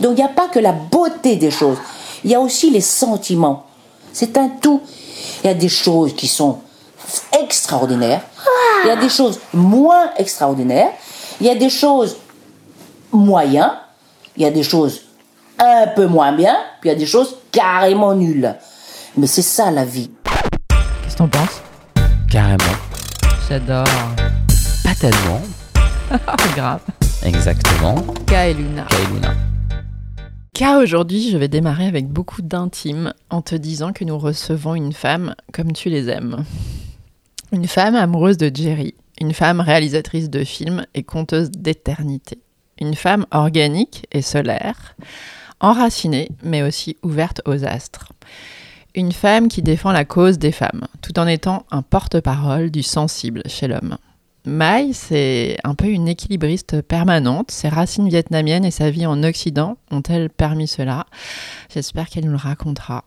Donc il n'y a pas que la beauté des choses, il y a aussi les sentiments. C'est un tout. Il y a des choses qui sont extraordinaires, il y a des choses moins extraordinaires, il y a des choses moyens, il y a des choses un peu moins bien, puis il y a des choses carrément nulles. Mais c'est ça la vie. Qu'est-ce que t'en penses? Carrément. J'adore. Pas tellement. Grave. Exactement. Ka et Car aujourd'hui, je vais démarrer avec beaucoup d'intime en te disant que nous recevons une femme comme tu les aimes. Une femme amoureuse de Jerry, une femme réalisatrice de films et conteuse d'éternité. Une femme organique et solaire, enracinée mais aussi ouverte aux astres. Une femme qui défend la cause des femmes, tout en étant un porte-parole du sensible chez l'homme. Mai, c'est un peu une équilibriste permanente. Ses racines vietnamiennes et sa vie en Occident ont-elles permis cela? J'espère qu'elle nous le racontera.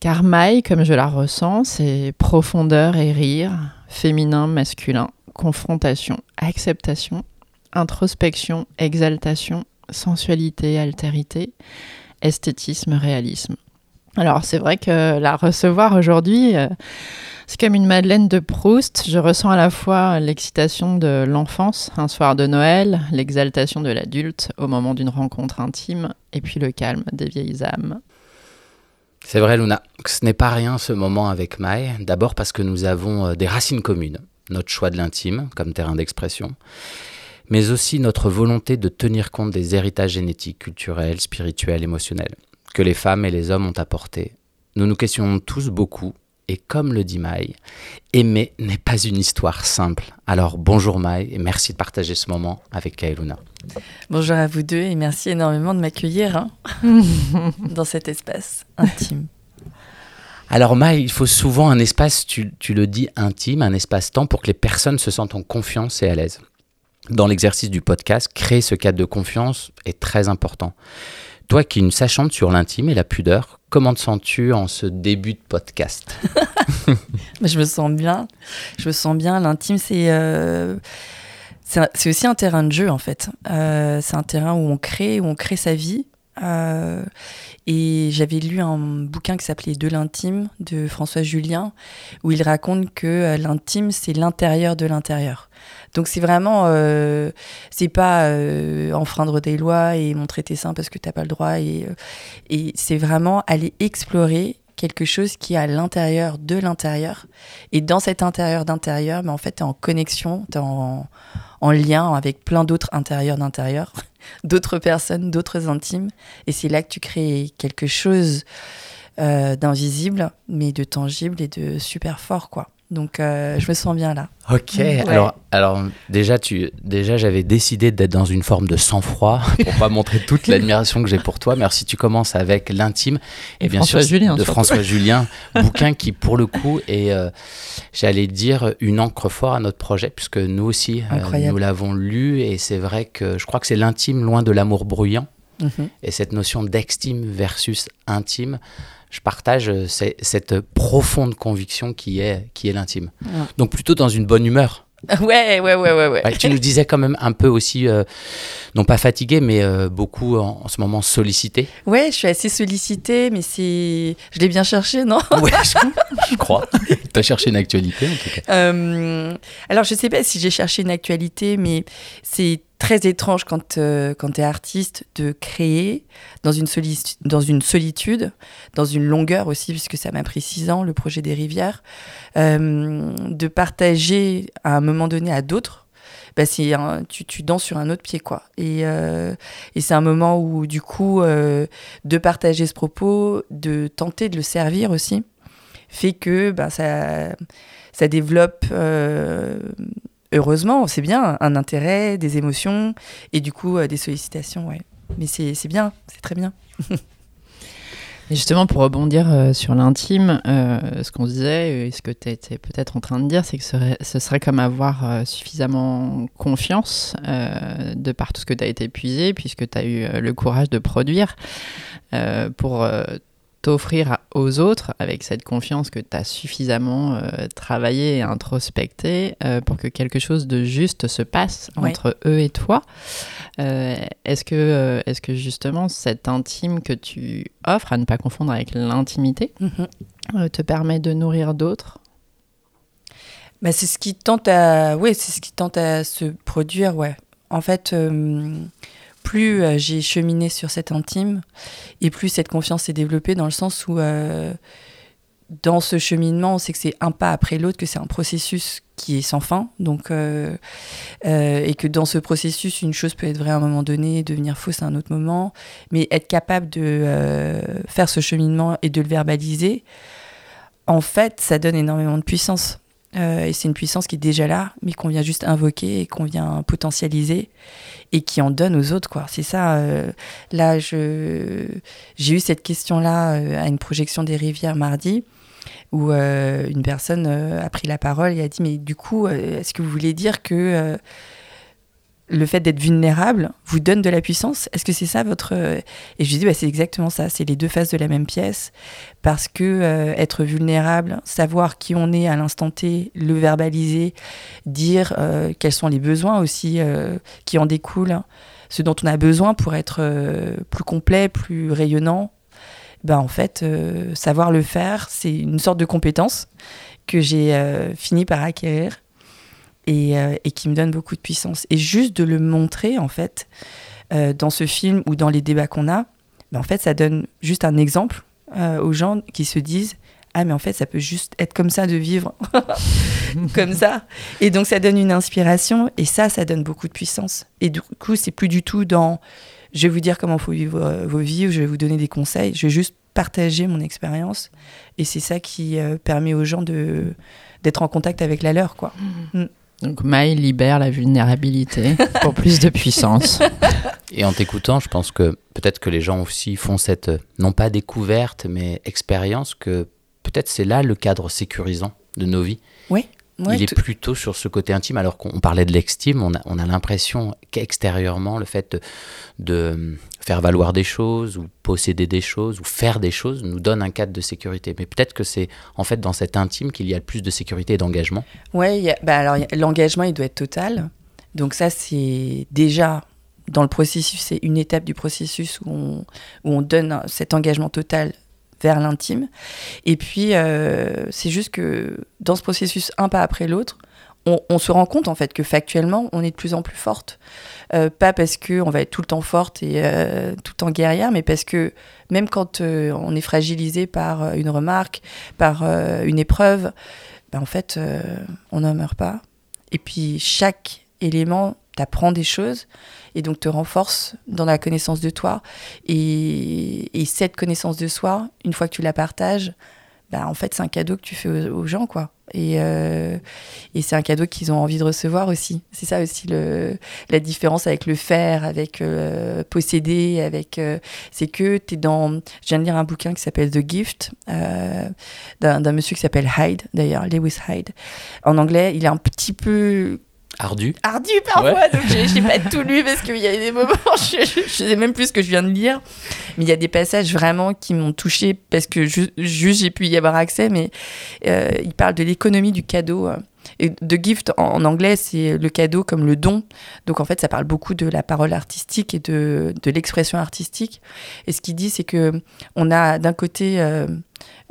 Car Mai, comme je la ressens, c'est profondeur et rire, féminin, masculin, confrontation, acceptation, introspection, exaltation, sensualité, altérité, esthétisme, réalisme. Alors c'est vrai que la recevoir aujourd'hui, euh, c'est comme une Madeleine de Proust. Je ressens à la fois l'excitation de l'enfance, un soir de Noël, l'exaltation de l'adulte au moment d'une rencontre intime, et puis le calme des vieilles âmes. C'est vrai, Luna. Ce n'est pas rien ce moment avec Mai. D'abord parce que nous avons euh, des racines communes. Notre choix de l'intime comme terrain d'expression. Mais aussi notre volonté de tenir compte des héritages génétiques, culturels, spirituels, émotionnels que les femmes et les hommes ont apportés. Nous nous questionnons tous beaucoup. Et comme le dit Mai, aimer n'est pas une histoire simple. Alors bonjour Mai et merci de partager ce moment avec Kaeluna. Bonjour à vous deux et merci énormément de m'accueillir hein, dans cet espace intime. Alors Mai, il faut souvent un espace, tu, tu le dis, intime, un espace-temps pour que les personnes se sentent en confiance et à l'aise. Dans l'exercice du podcast, créer ce cadre de confiance est très important. Toi qui es une sachante sur l'intime et la pudeur, comment te sens-tu en ce début de podcast je me sens bien. Je me sens bien. L'intime, c'est euh, c'est aussi un terrain de jeu en fait. Euh, c'est un terrain où on crée, où on crée sa vie. Euh, et j'avais lu un bouquin qui s'appelait De l'intime de François Julien, où il raconte que l'intime c'est l'intérieur de l'intérieur. Donc c'est vraiment, euh, c'est pas euh, enfreindre des lois et montrer tes seins parce que t'as pas le droit et, euh, et c'est vraiment aller explorer quelque chose qui est à l'intérieur de l'intérieur. Et dans cet intérieur d'intérieur, mais en fait, tu es en connexion, tu es en, en lien avec plein d'autres intérieurs d'intérieur, d'autres personnes, d'autres intimes. Et c'est là que tu crées quelque chose euh, d'invisible, mais de tangible et de super fort, quoi. Donc, euh, je me sens bien là. Ok, Ouais. alors, alors déjà, tu, déjà j'avais décidé d'être dans une forme de sang-froid pour pas montrer toute l'admiration que j'ai pour toi. Merci, tu commences avec l'intime et, bien François sûr Julien, de surtout. François Julien, bouquin qui pour le coup est, euh, j'allais dire, une encre fort à notre projet puisque nous aussi, euh, nous l'avons lu et c'est vrai que je crois que c'est l'intime loin de l'amour bruyant Mhm. et cette notion d'extime versus intime. Je partage euh, cette profonde conviction qui est, qui est l'intime. Ouais. Donc plutôt dans une bonne humeur. Ouais, ouais, ouais, ouais, ouais. Ouais, tu nous disais quand même un peu aussi, euh, non pas fatigué, mais euh, beaucoup en, en ce moment sollicité. Ouais, je suis assez sollicitée, mais c'est. Je l'ai bien cherché, non? Ouais, je, je crois. tu as cherché une actualité en tout cas. Euh, alors, je sais pas si j'ai cherché une actualité, mais c'est très étrange quand, euh, quand tu es artiste de créer dans une, dans une solitude, dans une longueur aussi, puisque ça m'a pris six ans, le projet des rivières, euh, de partager à un moment donné à d'autres. Bah, c'est tu, tu danses sur un autre pied, quoi. Et, euh, et c'est un moment où, du coup, euh, de partager ce propos, de tenter de le servir aussi, fait que bah, ça, ça développe, euh, heureusement, c'est bien, un intérêt, des émotions et du coup euh, des sollicitations, ouais. Mais c'est bien, c'est très bien. Et justement, pour rebondir euh, sur l'intime, euh, ce qu'on disait, et ce que tu étais peut-être en train de dire, c'est que ce serait, comme avoir suffisamment confiance de par tout ce que tu as été épuisé, puisque tu as eu le courage de produire, pour t'offrir aux autres avec cette confiance que tu as suffisamment euh, travaillé et introspecté euh, pour que quelque chose de juste se passe entre eux et toi. Euh, est-ce que, est que justement cet intime que tu offres, à ne pas confondre avec l'intimité, mhm. te permet de nourrir d'autres? Bah, c'est ce qui tente à, ouais, c'est ce qui tente à se produire, ouais. En fait, plus euh, j'ai cheminé sur cet intime, et plus cette confiance s'est développée dans le sens où, euh, dans ce cheminement, on sait que c'est un pas après l'autre, que c'est un processus qui est sans fin. Donc, euh, et que dans ce processus, une chose peut être vraie à un moment donné, devenir fausse à un autre moment. Mais être capable de faire ce cheminement et de le verbaliser, en fait, ça donne énormément de puissance. Euh, et c'est une puissance qui est déjà là, mais qu'on vient juste invoquer et qu'on vient potentialiser et qui en donne aux autres. C'est ça. Euh, là, j'ai eu cette question-là euh, à une projection des rivières mardi, où une personne a pris la parole et a dit, mais du coup, est-ce que vous voulez dire que le fait d'être vulnérable vous donne de la puissance? Est-ce que c'est ça votre... Et je lui dis, bah, c'est exactement ça, c'est les deux faces de la même pièce, parce que euh, être vulnérable, savoir qui on est à l'instant T, le verbaliser, dire euh, quels sont les besoins aussi euh, qui en découlent, ce dont on a besoin pour être plus complet, plus rayonnant, ben en fait, savoir le faire, c'est une sorte de compétence que j'ai fini par acquérir euh, et, qui me donne beaucoup de puissance. Et juste de le montrer, en fait, euh, dans ce film ou dans les débats qu'on a, ben, en fait, ça donne juste un exemple euh, aux gens qui se disent ah mais en fait ça peut juste être comme ça de vivre comme ça et donc ça donne une inspiration et ça ça donne beaucoup de puissance et du coup c'est plus du tout dans je vais vous dire comment faut vivre vos vies ou je vais vous donner des conseils je vais juste partager mon expérience et c'est ça qui permet aux gens de d'être en contact avec la leur quoi mmh. Mm. Donc Maï libère la vulnérabilité pour plus de puissance. Et en t'écoutant, je pense que peut-être que les gens aussi font cette, non pas découverte, mais expérience, que peut-être c'est là le cadre sécurisant de nos vies. Oui il est plutôt sur ce côté intime, alors qu'on parlait de l'extime, on a, on a l'impression qu'extérieurement, le fait de, faire valoir des choses, ou posséder des choses, ou faire des choses, nous donne un cadre de sécurité. Mais peut-être que c'est en fait dans cet intime qu'il y a le plus de sécurité et d'engagement. Oui, bah alors l'engagement, il doit être total. Donc ça, c'est déjà dans le processus, c'est une étape du processus où on, où on donne cet engagement total vers l'intime. Et puis, euh, c'est juste que dans ce processus, un pas après l'autre, on, se rend compte en fait que factuellement, on est de plus en plus forte. Euh, pas parce qu'on va être tout le temps forte et euh, tout le temps guerrière, mais parce que même quand on est fragilisé par une remarque, par une épreuve, ben, en fait, on n'en meurt pas. Et puis, chaque élément t'apprend des choses et donc te renforce dans la connaissance de toi. Et, cette connaissance de soi, une fois que tu la partages, bah, en fait, c'est un cadeau que tu fais aux, gens, quoi. Et, euh, et c'est un cadeau qu'ils ont envie de recevoir aussi. C'est ça aussi le, la différence avec le faire, avec euh, posséder, avec. Euh, c'est que tu es dans. Je viens de lire un bouquin qui s'appelle The Gift, d'un monsieur qui s'appelle Hyde, d'ailleurs, Lewis Hyde. En anglais, il est un petit peu Ardu. Ardu parfois, donc j'ai pas tout lu parce qu'il y a des moments, je, je, sais même plus ce que je viens de lire, mais il y a des passages vraiment qui m'ont touché parce que juste j'ai pu y avoir accès, mais euh, il parle de l'économie du cadeau. Euh, et de gift en, anglais, c'est le cadeau comme le don. Donc en fait, ça parle beaucoup de la parole artistique et de, de l'expression artistique. Et ce qu'il dit, c'est que on a d'un côté euh,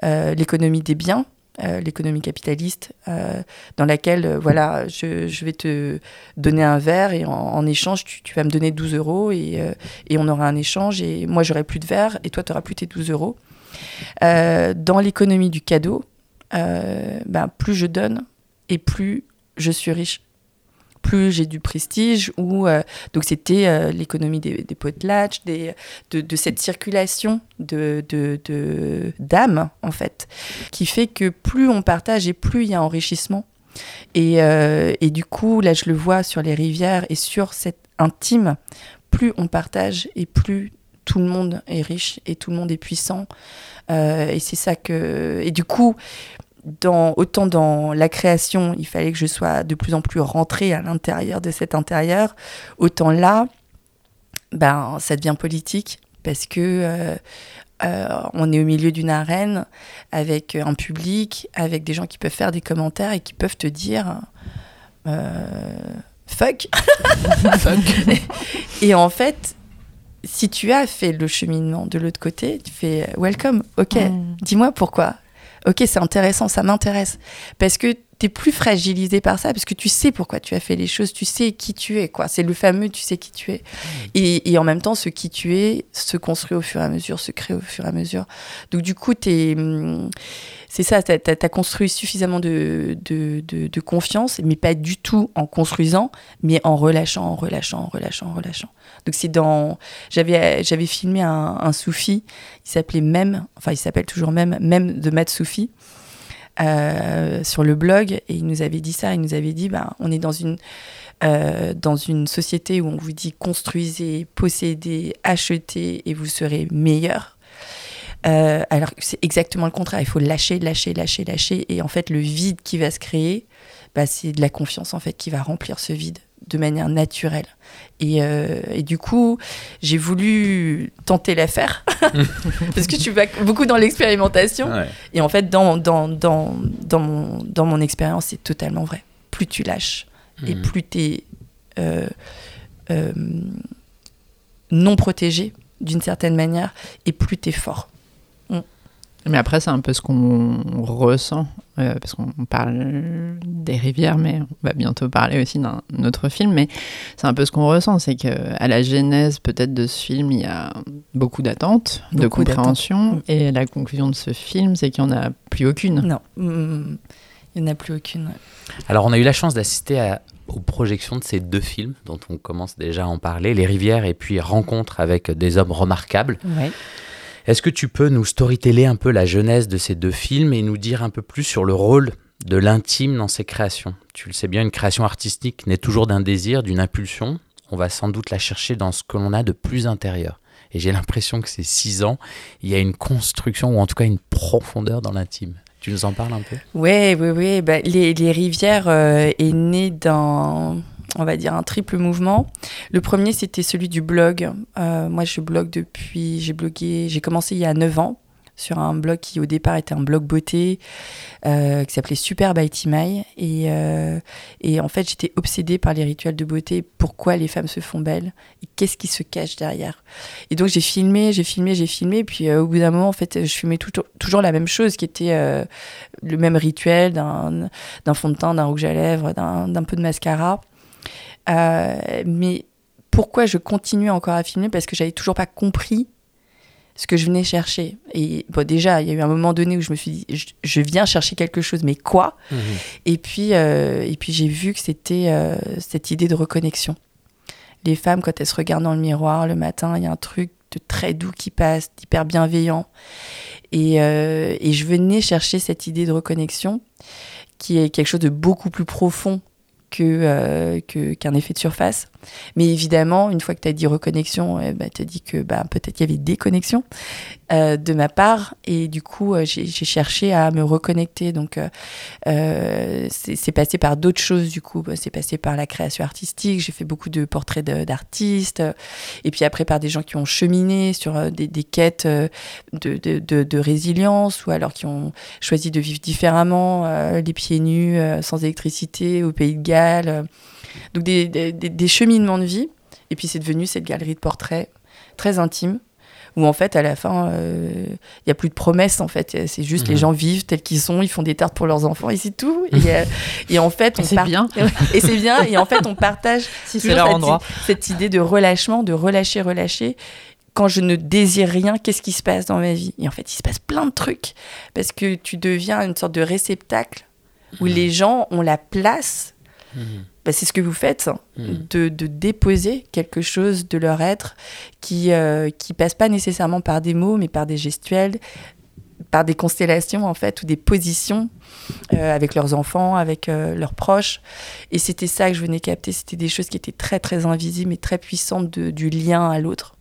euh l'économie des biens, euh, l'économie capitaliste, euh, dans laquelle, euh, voilà, je, vais te donner un verre et en, échange, tu, vas me donner 12 euros et, et, on aura un échange et moi, j'aurai plus de verre et toi, tu auras plus tes 12 euros. dans l'économie du cadeau, ben, plus je donne et plus je suis riche plus j'ai du prestige ou euh, donc c'était euh, l'économie des, des de, cette circulation d'âme en fait qui fait que plus on partage et plus il y a enrichissement. Et, euh, et du coup là je le vois sur les rivières et sur cette intime plus on partage et plus tout le monde est riche et tout le monde est puissant. Et c'est ça que et du coup dans, autant dans la création, il fallait que je sois de plus en plus rentrée à l'intérieur de cet intérieur, autant là, ben, ça devient politique parce que euh, euh, on est au milieu d'une arène avec un public, avec des gens qui peuvent faire des commentaires et qui peuvent te dire euh, fuck. et en fait, si tu as fait le cheminement de l'autre côté, tu fais welcome, ok, Mm. dis-moi pourquoi. Ok, c'est intéressant, ça m'intéresse. Parce que t'es plus fragilisé par ça, parce que tu sais pourquoi tu as fait les choses, tu sais qui tu es, quoi. C'est le fameux tu sais qui tu es. Et, et en même temps, ce qui tu es se construit au fur et à mesure, se crée au fur et à mesure. Donc du coup, t'es, hum, c'est ça, t'as as, construit suffisamment de, de, de, de confiance, mais pas du tout en construisant, mais en relâchant, en relâchant, en relâchant, en relâchant. Donc c'est dans, j'avais j'avais filmé un, soufi, il s'appelait Même, enfin il s'appelle toujours Même, Même de Matt Soufi. Euh, sur le blog et il nous avait dit ça, il nous avait dit ben, on est dans une, euh, dans une société où on vous dit construisez, possédez, achetez et vous serez meilleur. Euh, alors c'est exactement le contraire, il faut lâcher, lâcher, lâcher, lâcher et en fait le vide qui va se créer, bah, c'est de la confiance en fait qui va remplir ce vide de manière naturelle. Et, euh, et du coup, j'ai voulu tenter l'affaire parce que tu vas beaucoup dans l'expérimentation. Ouais. Et en fait, dans, dans, dans, dans mon, dans mon expérience, c'est totalement vrai. Plus tu lâches et Mhm. plus tu es euh, euh, non protégé d'une certaine manière et plus tu es fort. Mais après, c'est un peu ce qu'on ressent, euh, parce qu'on parle des rivières, mais on va bientôt parler aussi d'un autre film. Mais c'est un peu ce qu'on ressent, c'est que à la genèse peut-être de ce film, il y a beaucoup d'attentes, de compréhension, Mm. et la conclusion de ce film, c'est qu'il n'y en a plus aucune. Non, Mm, il n'y en a plus aucune. Alors, on a eu la chance d'assister à- aux projections de ces deux films dont on commence déjà à en parler, Les Rivières et puis Rencontre avec des hommes remarquables. Ouais. Est-ce que tu peux nous storyteller un peu la genèse de ces deux films et nous dire un peu plus sur le rôle de l'intime dans ces créations? Tu le sais bien, une création artistique naît toujours d'un désir, d'une impulsion. On va sans doute la chercher dans ce que l'on a de plus intérieur. Et j'ai l'impression que ces six ans, il y a une construction ou en tout cas une profondeur dans l'intime. Tu nous en parles un peu? Ouais, ouais. Bah, les, les rivières euh, est né d'un, on va dire, un triple mouvement. Le premier, c'était celui du blog. Euh, moi, je blogue depuis, j'ai blogué, j'ai commencé il y a 9 ans sur un blog qui au départ était un blog beauté euh, qui s'appelait Super by Timai et, euh, et en fait j'étais obsédée par les rituels de beauté pourquoi les femmes se font belles et qu'est-ce qui se cache derrière et donc j'ai filmé j'ai filmé j'ai filmé puis au bout d'un moment en fait je tout- toujours la même chose qui était le même rituel d'un fond de teint, d'un rouge à lèvres, d'un peu de mascara. Euh, mais pourquoi je continuais encore à filmer? Parce que j'avais toujours pas compris ce que je venais chercher. Et bon, déjà, il y a eu un moment donné où je me suis dit, je, je viens chercher quelque chose, mais quoi? Et puis, euh, et puis j'ai vu que c'était euh, cette idée de reconnexion. Les femmes, quand elles se regardent dans le miroir le matin, il y a un truc de très doux qui passe, d'hyper bienveillant. Et, euh, et je venais chercher cette idée de reconnexion qui est quelque chose de beaucoup plus profond que, euh, que- qu'un effet de surface. Mais évidemment, une fois que tu as dit reconnexion, eh ben, tu as dit que bah, peut-être qu'il y avait des connexions euh, de ma part. Et du coup, euh, j'ai, cherché à me reconnecter. Donc, euh, euh, c'est, passé par d'autres choses, du coup. C'est passé par la création artistique. J'ai fait beaucoup de portraits d'artistes. Et puis après, par des gens qui ont cheminé sur euh, des, des quêtes euh, de, de, de- résilience ou alors qui ont choisi de vivre différemment, les pieds nus, sans électricité, au pays de Galles. Donc des, des- des cheminements de vie. Et puis c'est devenu cette galerie de portraits très intime où en fait à la fin euh, il y a plus de promesses en fait c'est juste Mhm. les gens vivent tels qu'ils sont ils font des tartes pour leurs enfants et c'est tout et, et en fait on C'est part- bien. et c'est bien et en fait on partage Si cette, cette idée de relâchement, de relâcher, relâcher. Quand je ne désire rien, qu'est-ce qui se passe dans ma vie? Et en fait, il se passe plein de trucs. Parce que tu deviens une sorte de réceptacle où les gens ont la place, bah, c'est ce que vous faites, hein, Mhm. de, de déposer quelque chose de leur être qui euh, qui passe pas nécessairement par des mots, mais par des gestuels, par des constellations en fait, ou des positions euh, avec leurs enfants, avec euh, leurs proches. Et c'était ça que je venais capter. C'était des choses qui étaient très très invisibles et très puissantes de- du lien à l'autre.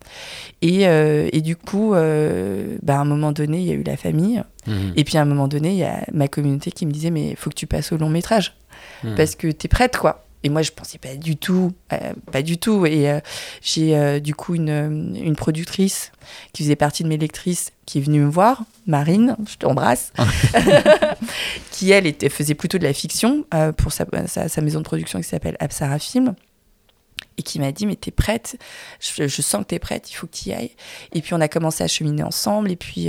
Et, euh, et du coup, bah, à un moment donné, il y a eu la famille. Mhm. Et puis à un moment donné, il y a ma communauté qui me disait mais il faut que tu passes au long métrage Mhm. parce que t'es prête quoi. Et moi, je pensais pas du tout, euh, pas du tout. Et euh, j'ai euh, du coup une, une productrice qui faisait partie de mes lectrices qui est venue me voir, Marine, je t'embrasse, qui elle était, faisait plutôt de la fiction pour sa, sa, sa maison de production qui s'appelle Apsara Film et qui m'a dit mais t'es prête? Je, je sens que t'es prête il faut que tu y ailles et puis on a commencé à cheminer ensemble et puis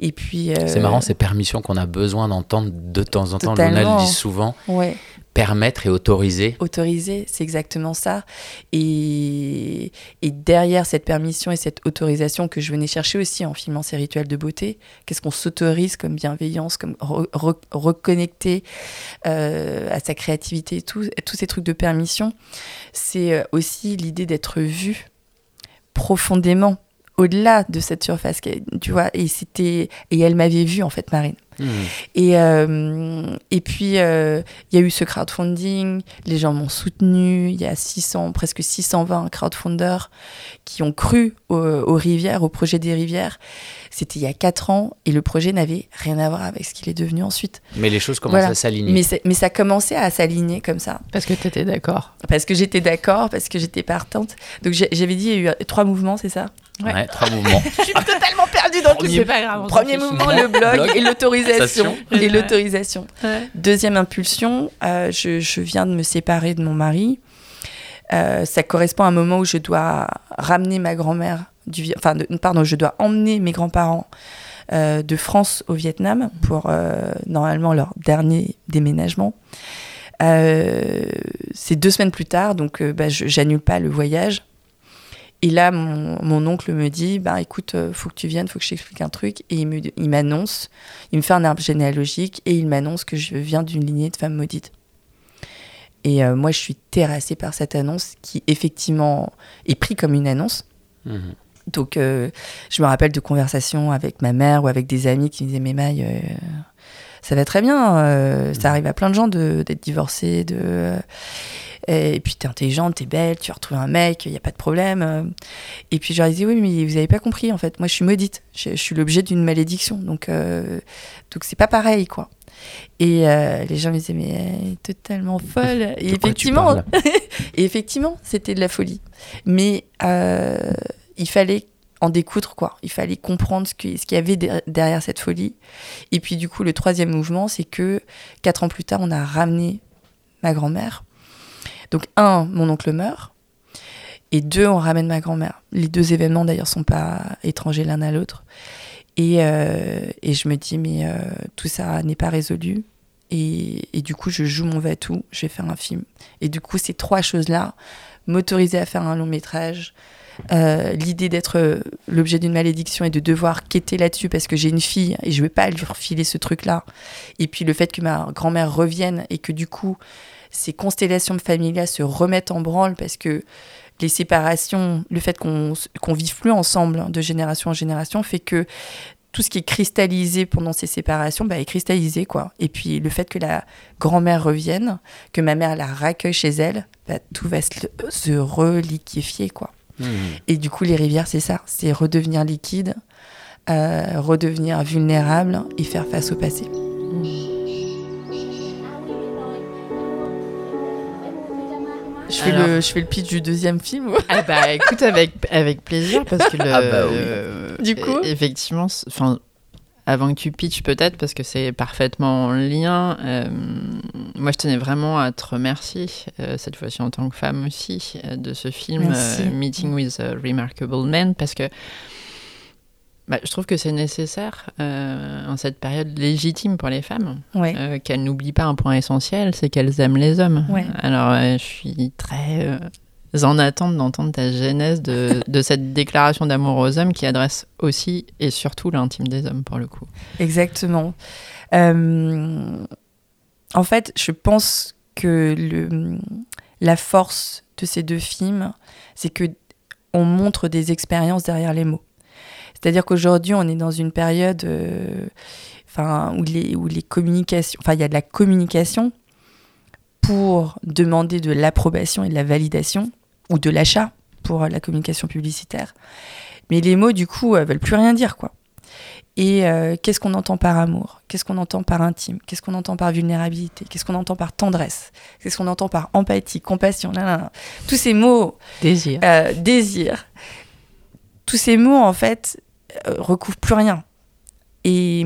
et puis C'est marrant ces permissions qu'on a besoin d'entendre de temps en temps. Luna le dit souvent. ouais Permettre et autoriser. autorisé, c'est exactement ça. Et, et derrière cette permission et cette autorisation que je venais chercher aussi en filmant ces rituels de beauté, qu'est-ce qu'on s'autorise comme bienveillance, comme re- re- reconnecter euh, à sa créativité, tout- tous ces trucs de permission, c'est euh, aussi l'idée d'être vu profondément au-delà de cette surface, tu vois. Et c'était et elle m'avait vu en fait, Marine. Et, euh, et puis, euh, il y a eu ce crowdfunding, les gens m'ont soutenu, il y a 600, presque 620 crowdfunders qui ont cru aux rivières, au projet des rivières. C'était il y a 4 ans et le projet n'avait rien à voir avec ce qu'il est devenu ensuite. Mais les choses commencent Voilà. à s'aligner. Mais, c'est- mais ça commençait à s'aligner comme ça. Parce que tu étais d'accord. Parce que j'étais d'accord, parce que j'étais partante. Donc j'avais dit, il y a eu trois mouvements, c'est ça? Ouais. Ouais, trois mouvements. Je suis totalement perdue dans Premier- C'est pas grave. on s'en Premier mouvement, le blog, Blog. et l'autorisation. Station. Et Ouais. l'autorisation. Ouais. Deuxième impulsion, euh, je, je viens de me séparer de mon mari. Euh, ça correspond à un moment où je dois ramener ma grand-mère enfin pardon, je dois emmener mes grands-parents euh, de France au Vietnam pour euh, normalement leur dernier déménagement. Euh, c'est deux semaines plus tard, donc bah, j'annule pas le voyage. Et là, mon, oncle me dit, bah écoute, faut que tu viennes, faut que je t'explique un truc. Et il m'annonce, il me fait un arbre généalogique et il m'annonce que je viens d'une lignée de femmes maudites. Et moi, je suis terrassée par cette annonce qui, effectivement, est prise comme une annonce. Mhm. Donc, euh, je me rappelle de conversations avec ma mère ou avec des amis qui me disaient Mais Maï, euh, ça va très bien, euh, ça arrive à plein de gens de- d'être divorcés, de. et puis, t'es intelligente, t'es belle, tu as retrouvé un mec, il n'y a pas de problème. Et puis, je leur disais Oui, mais vous n'avez pas compris, en fait. Moi, je suis maudite. Je, je suis l'objet d'une malédiction. Donc, donc c'est pas pareil, quoi. Et euh, les gens me disaient Mais elle est totalement folle. Et effectivement, et effectivement, c'était de la folie. Mais euh, il fallait en découdre, quoi. Il fallait comprendre ce qu'il y avait der- derrière cette folie. Et puis, du coup, le troisième mouvement, c'est que quatre ans plus tard, on a ramené ma grand-mère. Donc, un, mon oncle meurt. Et deux, on ramène ma grand-mère. Les deux événements, d'ailleurs, sont pas étrangers l'un à l'autre. Et, euh, et je me dis, mais euh, tout ça n'est pas résolu. Et, et du coup, je joue mon va-tout, je vais faire un film. Et du coup, ces trois choses-là, m'autoriser à faire un long métrage, euh, l'idée d'être euh, l'objet d'une malédiction et de devoir quêter là-dessus parce que j'ai une fille et je vais pas lui refiler ce truc-là. Et puis le fait que ma grand-mère revienne et que du coup, ces constellations familiales se remettent en branle parce que les séparations, le fait qu'on qu'on vive plus ensemble hein, de génération en génération fait que tout ce qui est cristallisé pendant ces séparations bah, est cristallisé quoi. Et puis le fait que la grand-mère revienne, que ma mère la raccueille chez elle, bah, tout va se, se reliquifier quoi. Et du coup les rivières c'est ça, c'est redevenir liquide, euh, redevenir vulnérable et faire face au passé. Je fais, Alors. le, je fais le pitch du deuxième film. Ah bah écoute avec avec plaisir parce que le Ah bah oui. euh, Du coup effectivement enfin avant que tu pitches peut-être parce que c'est parfaitement en lien euh, moi je tenais vraiment à te remercier euh, cette fois-ci en tant que femme aussi euh, de ce film Meeting with a Remarkable Man parce que bah, je trouve que c'est nécessaire en cette période légitime pour les femmes Ouais. qu'elles n'oublient pas un point essentiel, c'est qu'elles aiment les hommes. Ouais. Alors, je suis très en attente d'entendre ta genèse de, de cette déclaration d'amour aux hommes qui adresse aussi et surtout l'intime des hommes, pour le coup. Exactement. Euh, en fait, je pense que le, la force de ces deux films, c'est que on montre des expériences derrière les mots. C'est-à-dire qu'aujourd'hui, on est dans une période euh, enfin, où, les, où les communications, enfin, il y a de la communication pour demander de l'approbation et de la validation, ou de l'achat pour la communication publicitaire. Mais les mots, du coup, euh, veulent plus rien dire, quoi. Et euh, qu'est-ce qu'on entend par amour? Qu'est-ce qu'on entend par intime? Qu'est-ce qu'on entend par vulnérabilité? Qu'est-ce qu'on entend par tendresse? Qu'est-ce qu'on entend par empathie, compassion? Là, là, là. Tous ces mots, Désir. euh, désir, tous ces mots, en fait, euh, recouvrent plus rien. Et,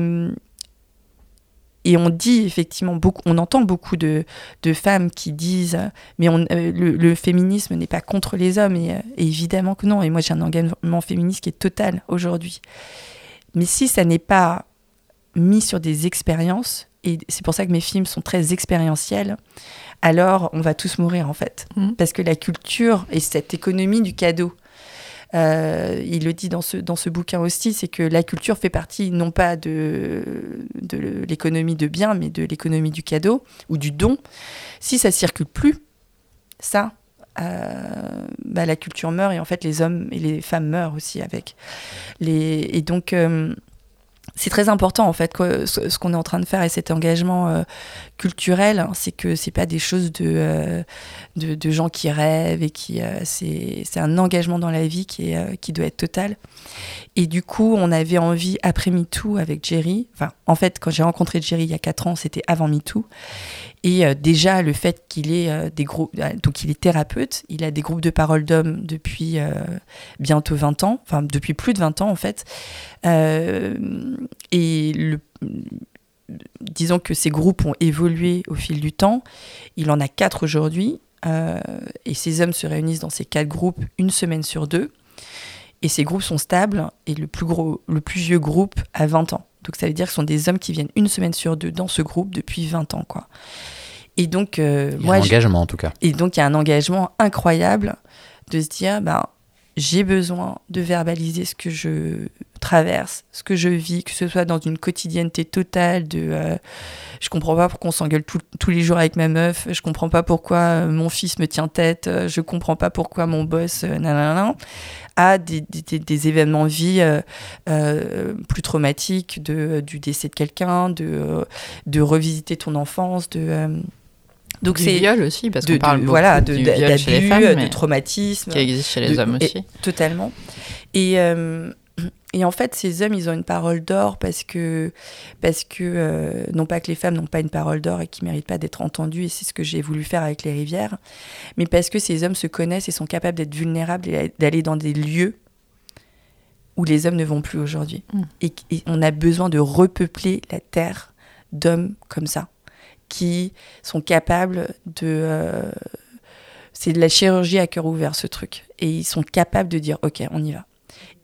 et on dit effectivement beaucoup, on entend beaucoup de, de femmes qui disent, mais on, euh, le, le féminisme n'est pas contre les hommes, et, euh, et évidemment que non. Et moi, j'ai un engagement féministe qui est total aujourd'hui. Mais si ça n'est pas mis sur des expériences, et c'est pour ça que mes films sont très expérientiels, alors on va tous mourir en fait. Mhm. Parce que la culture et cette économie du cadeau, euh, il le dit dans ce, dans ce bouquin aussi, c'est que la culture fait partie non pas de, de l'économie de bien, mais de l'économie du cadeau ou du don. Si ça circule plus, ça, euh, bah, la culture meurt et en fait les hommes et les femmes meurent aussi avec. Les, et donc euh, c'est très important en fait ce, qu'on est en train de faire et cet engagement euh, culturel, hein, c'est que c'est pas des choses de, euh, de, gens qui rêvent et qui euh, c'est un engagement dans la vie qui est qui doit être total. Et du coup, on avait envie après MeToo avec Jerry. Enfin, en fait, quand j'ai rencontré Jerry il y a quatre ans, c'était avant MeToo. Et euh, déjà, le fait qu'il ait euh, des groupes, euh, donc il est thérapeute, il a des groupes de parole d'hommes depuis bientôt 20 ans, enfin depuis plus de 20 ans en fait. Et le, disons que ces groupes ont évolué au fil du temps. Il en a quatre aujourd'hui. et ces hommes se réunissent dans ces quatre groupes une semaine sur deux. Et ces groupes sont stables. Et le plus, gros, le plus vieux groupe a 20 ans. Donc ça veut dire que ce sont des hommes qui viennent une semaine sur deux dans ce groupe depuis 20 ans. Quoi. Et donc, euh, Il y a moi, un engagement en tout cas. et donc, il y a un engagement incroyable de se dire, ben, j'ai besoin de verbaliser ce que je traverse, ce que je vis, que ce soit dans une quotidienneté totale de euh, je comprends pas pourquoi on s'engueule tous les jours avec ma meuf, je comprends pas pourquoi euh, mon fils me tient tête, euh, je comprends pas pourquoi mon boss, euh, nanana, à des, événements de vie plus traumatiques, du décès de quelqu'un, de, de revisiter ton enfance, de... donc c'est viol aussi, parce qu'on parle de- beaucoup voilà, de- du viol chez les femmes, de mais traumatisme, qui existe chez les de- hommes et- aussi. totalement. Et, euh, et en fait, ces hommes, ils ont une parole d'or parce que, parce que euh, non pas que les femmes n'ont pas une parole d'or et qui méritent pas d'être entendues, et c'est ce que j'ai voulu faire avec les rivières, mais parce que ces hommes se connaissent et sont capables d'être vulnérables et d'aller dans des lieux où les hommes ne vont plus aujourd'hui. Mm. Et, et on a besoin de repeupler la terre d'hommes comme ça, qui sont capables de... euh, c'est de la chirurgie à cœur ouvert, ce truc. Et ils sont capables de dire, OK, on y va.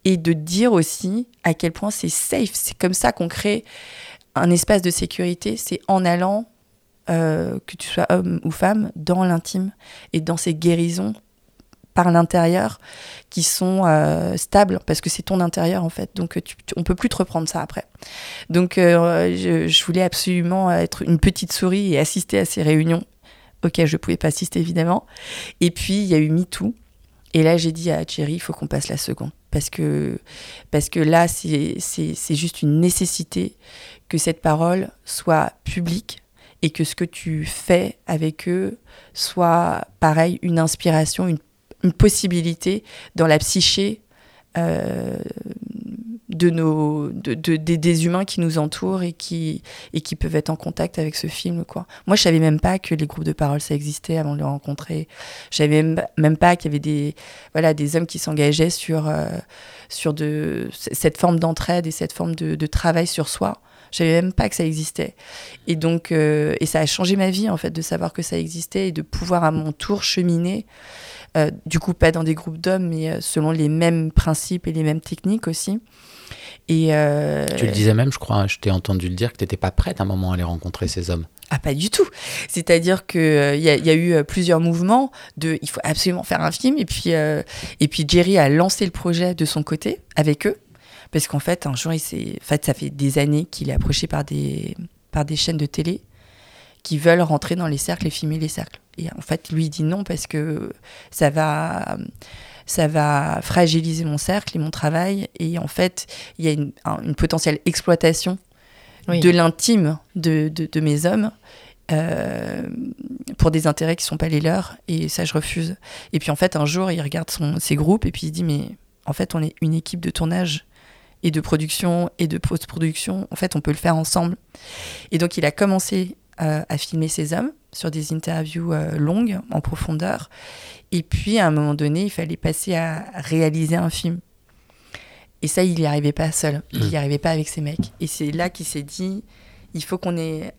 Et de dire aussi à quel point c'est safe. C'est comme ça qu'on crée un espace de sécurité. C'est en allant, euh, que tu sois homme ou femme, dans l'intime et dans ces guérisons par l'intérieur qui sont euh, stables parce que c'est ton intérieur en fait. Donc tu, tu- on peut plus te reprendre ça après. Donc euh, je, voulais absolument être une petite souris et assister à ces réunions auxquelles je pouvais pas assister évidemment. Et puis il y a eu MeToo. Et là j'ai dit à Thierry il faut qu'on passe la seconde. Parce que parce que là c'est juste une nécessité que cette parole soit publique et que ce que tu fais avec eux soit pareil une inspiration une une possibilité dans la psyché euh, de nos, de, de- des, humains qui nous entourent et qui, et qui peuvent être en contact avec ce film. Quoi. Moi, je savais même pas que les groupes de parole, ça existait avant de les rencontrer. Je savais même, même pas qu'il y avait des, voilà, des hommes qui s'engageaient sur, euh, sur de, cette forme d'entraide et cette forme de, de travail sur soi. Je savais même pas que ça existait. Et donc, euh, et ça a changé ma vie, en fait, de savoir que ça existait et de pouvoir à mon tour cheminer euh, du coup, pas dans des groupes d'hommes, mais euh, selon les mêmes principes et les mêmes techniques aussi. Et euh, Tu le disais même, je crois, je t'ai entendu le dire que tu n'étais pas prête à un moment à aller rencontrer ces hommes. Ah, pas du tout. C'est-à-dire que euh, y, a- il y a eu plusieurs mouvements de il faut absolument faire un film et puis euh, et puis Jerry a lancé le projet de son côté avec eux parce qu'en fait un jour il en fait ça fait des années qu'il est approché par des par des chaînes de télé qui veulent rentrer dans les cercles et filmer les cercles. Et en fait lui il dit non parce que ça va ça va fragiliser mon cercle et mon travail et en fait il y a une, un- une potentielle exploitation Oui. de l'intime de, de, de mes hommes euh, pour des intérêts qui sont pas les leurs et ça je refuse et puis en fait un jour il regarde son, ses groupes et puis il se dit mais en fait on est une équipe de tournage et de production et de post-production. En fait, on peut le faire ensemble. Et donc, il a commencé euh, à filmer ses hommes sur des interviews euh, longues, en profondeur. Et puis, à un moment donné, il fallait passer à réaliser un film. Et ça, il n'y arrivait pas seul. Il n'y arrivait pas avec ses mecs. Et c'est là qu'il s'est dit, il faut qu'on ait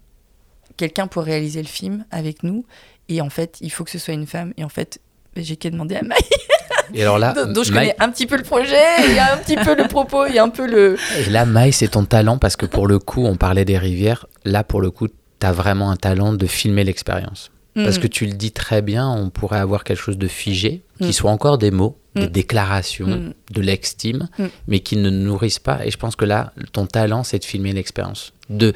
quelqu'un pour réaliser le film avec nous. Et en fait, il faut que ce soit une femme. Et en fait, j'ai qu'à demander à Maï. Et alors là, dont, dont je Maï- connais un petit peu le projet, il y a un petit peu le propos, il y a un peu le. Et là, Maï, c'est ton talent parce que pour le coup, on parlait des rivières. Là, pour le coup, tu as vraiment un talent de filmer l'expérience. Parce Mm. que tu le dis très bien, on pourrait avoir quelque chose de figé, qui Mm. soit encore des mots, des Mm. déclarations, de l'extime, mais qui ne nourrissent pas. Et je pense que là, ton talent, c'est de filmer l'expérience. De,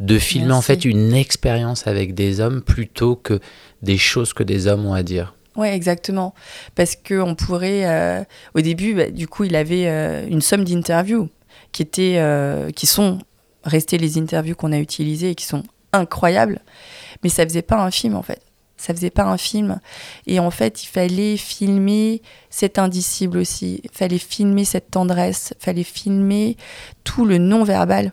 de filmer en fait une expérience avec des hommes plutôt que des choses que des hommes ont à dire. Ouais, exactement. Parce que on pourrait, euh, au début, bah, du coup, il avait euh, une somme d'interviews qui étaient, euh, qui sont restées les interviews qu'on a utilisées et qui sont incroyables, mais ça faisait pas un film en fait. Ça faisait pas un film. Et en fait, il fallait filmer cet indicible aussi. Il fallait filmer cette tendresse. Il fallait filmer tout le non-verbal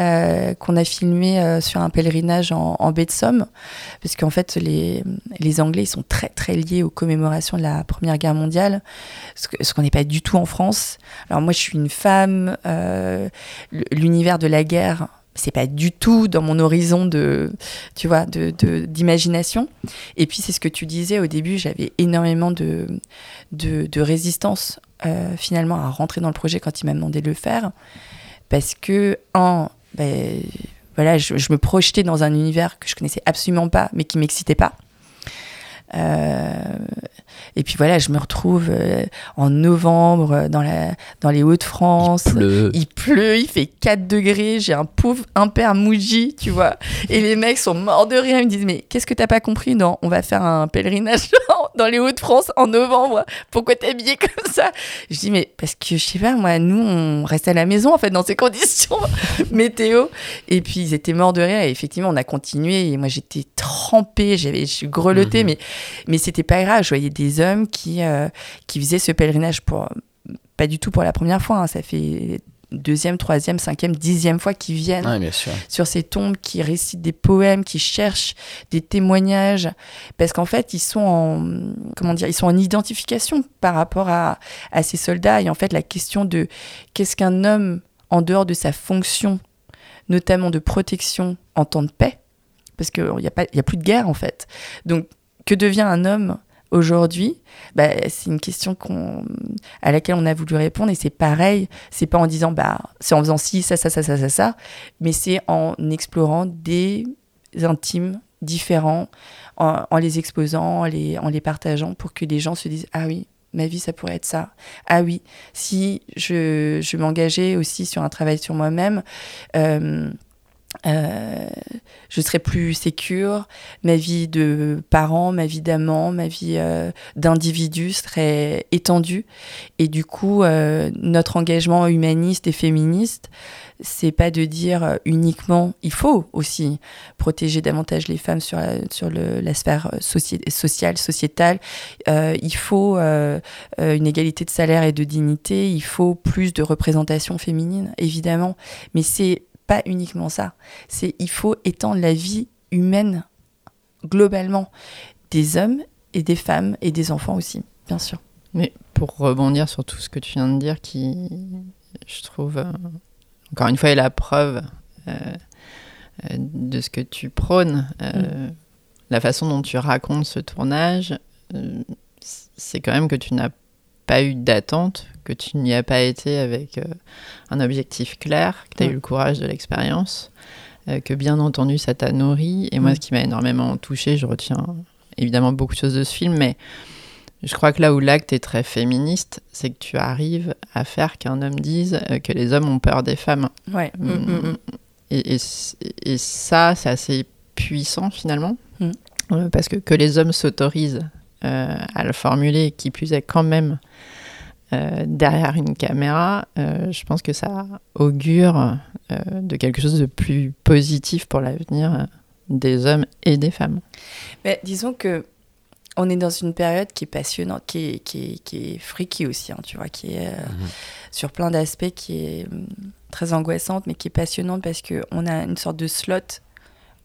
euh, qu'on a filmé euh, sur un pèlerinage en, en baie de Somme. Parce qu'en fait, les, les Anglais sont très, très liés aux commémorations de la Première Guerre mondiale, ce qu'on n'est pas du tout en France. Alors moi, je suis une femme. euh, L'univers de la guerre, c'est pas du tout dans mon horizon de, tu vois, de, d'imagination. Et puis c'est ce que tu disais au début, j'avais énormément de, de, de résistance euh, finalement à rentrer dans le projet quand il m'a demandé de le faire, parce que un, ben, voilà, je, je me projetais dans un univers que je connaissais absolument pas, mais qui m'excitait pas. Euh, et puis voilà, je me retrouve euh, en novembre euh, dans, la, dans les Hauts-de-France. Il pleut. Il pleut, il fait 4 degrés, j'ai un pauvre impère Mouji, tu vois. Et les mecs sont morts de rire, ils me disent Mais qu'est-ce que t'as pas compris? Non, on va faire un pèlerinage dans les Hauts-de-France en novembre. Pourquoi t'es habillé comme ça? Je dis Mais parce que je sais pas, moi, nous, on reste à la maison en fait dans ces conditions météo. Et puis ils étaient morts de rire et effectivement, on a continué. Et moi, j'étais trempée, j'avais, je suis grelottée, Mhm. mais, mais c'était pas grave. Je voyais des hommes qui, euh, qui faisaient ce pèlerinage pour. Pas du tout pour la première fois, hein, ça fait deuxième, troisième, cinquième, dixième fois qu'ils viennent Ouais, bien sûr. sur ces tombes, qui récitent des poèmes, qui cherchent des témoignages, parce qu'en fait, ils sont en, comment dire, ils sont en identification par rapport à, à ces soldats. Et en fait, la question de qu'est-ce qu'un homme, en dehors de sa fonction, notamment de protection en temps de paix, parce qu'il n'y a, pas- il y a plus de guerre, en fait. Donc, que devient un homme aujourd'hui bah, C'est une question à laquelle on a voulu répondre, et c'est pareil, c'est pas en disant, bah, c'est en faisant ci, ça, ça, ça, ça, ça, ça, mais c'est en explorant des intimes différents, en, en les exposant, en les, en les partageant pour que les gens se disent Ah oui, ma vie, ça pourrait être ça. Ah oui, si je, je m'engageais aussi sur un travail sur moi-même, euh, euh, je serais plus sécure, ma vie de parent, ma vie d'amant, ma vie euh, d'individu serait étendue. Et du coup, euh, notre engagement humaniste et féministe, c'est pas de dire uniquement, il faut aussi protéger davantage les femmes sur la, sur le, la sphère soci- sociale, sociétale. Il faut une égalité de salaire et de dignité. Il faut plus de représentation féminine, évidemment. Mais c'est pas uniquement ça. C'est il faut étendre la vie humaine globalement des hommes et des femmes et des enfants aussi, bien sûr. Mais pour rebondir sur tout ce que tu viens de dire, qui, je trouve, euh, encore une fois, est la preuve euh, euh, de ce que tu prônes, euh, la façon dont tu racontes ce tournage, c'est quand même que tu n'as pas eu d'attente, que tu n'y as pas été avec euh, un objectif clair, que tu as eu le courage de l'expérience, euh, que bien entendu ça t'a nourri. Et moi, ce qui m'a énormément touché, je retiens évidemment beaucoup de choses de ce film, mais je crois que là où l'acte est très féministe, c'est que tu arrives à faire qu'un homme dise euh, que les hommes ont peur des femmes. Ouais. Mm, mm, mm. Et, et ça, c'est assez puissant finalement, parce que que les hommes s'autorisent à le formuler, qui plus est quand même euh, derrière une caméra, euh, je pense que ça augure euh, de quelque chose de plus positif pour l'avenir des hommes et des femmes. Mais disons que on est dans une période qui est passionnante, qui est, qui est, qui est freaky aussi, hein, tu vois, qui est euh, Mhm. sur plein d'aspects, qui est hum, très angoissante, mais qui est passionnante parce qu'on a une sorte de slot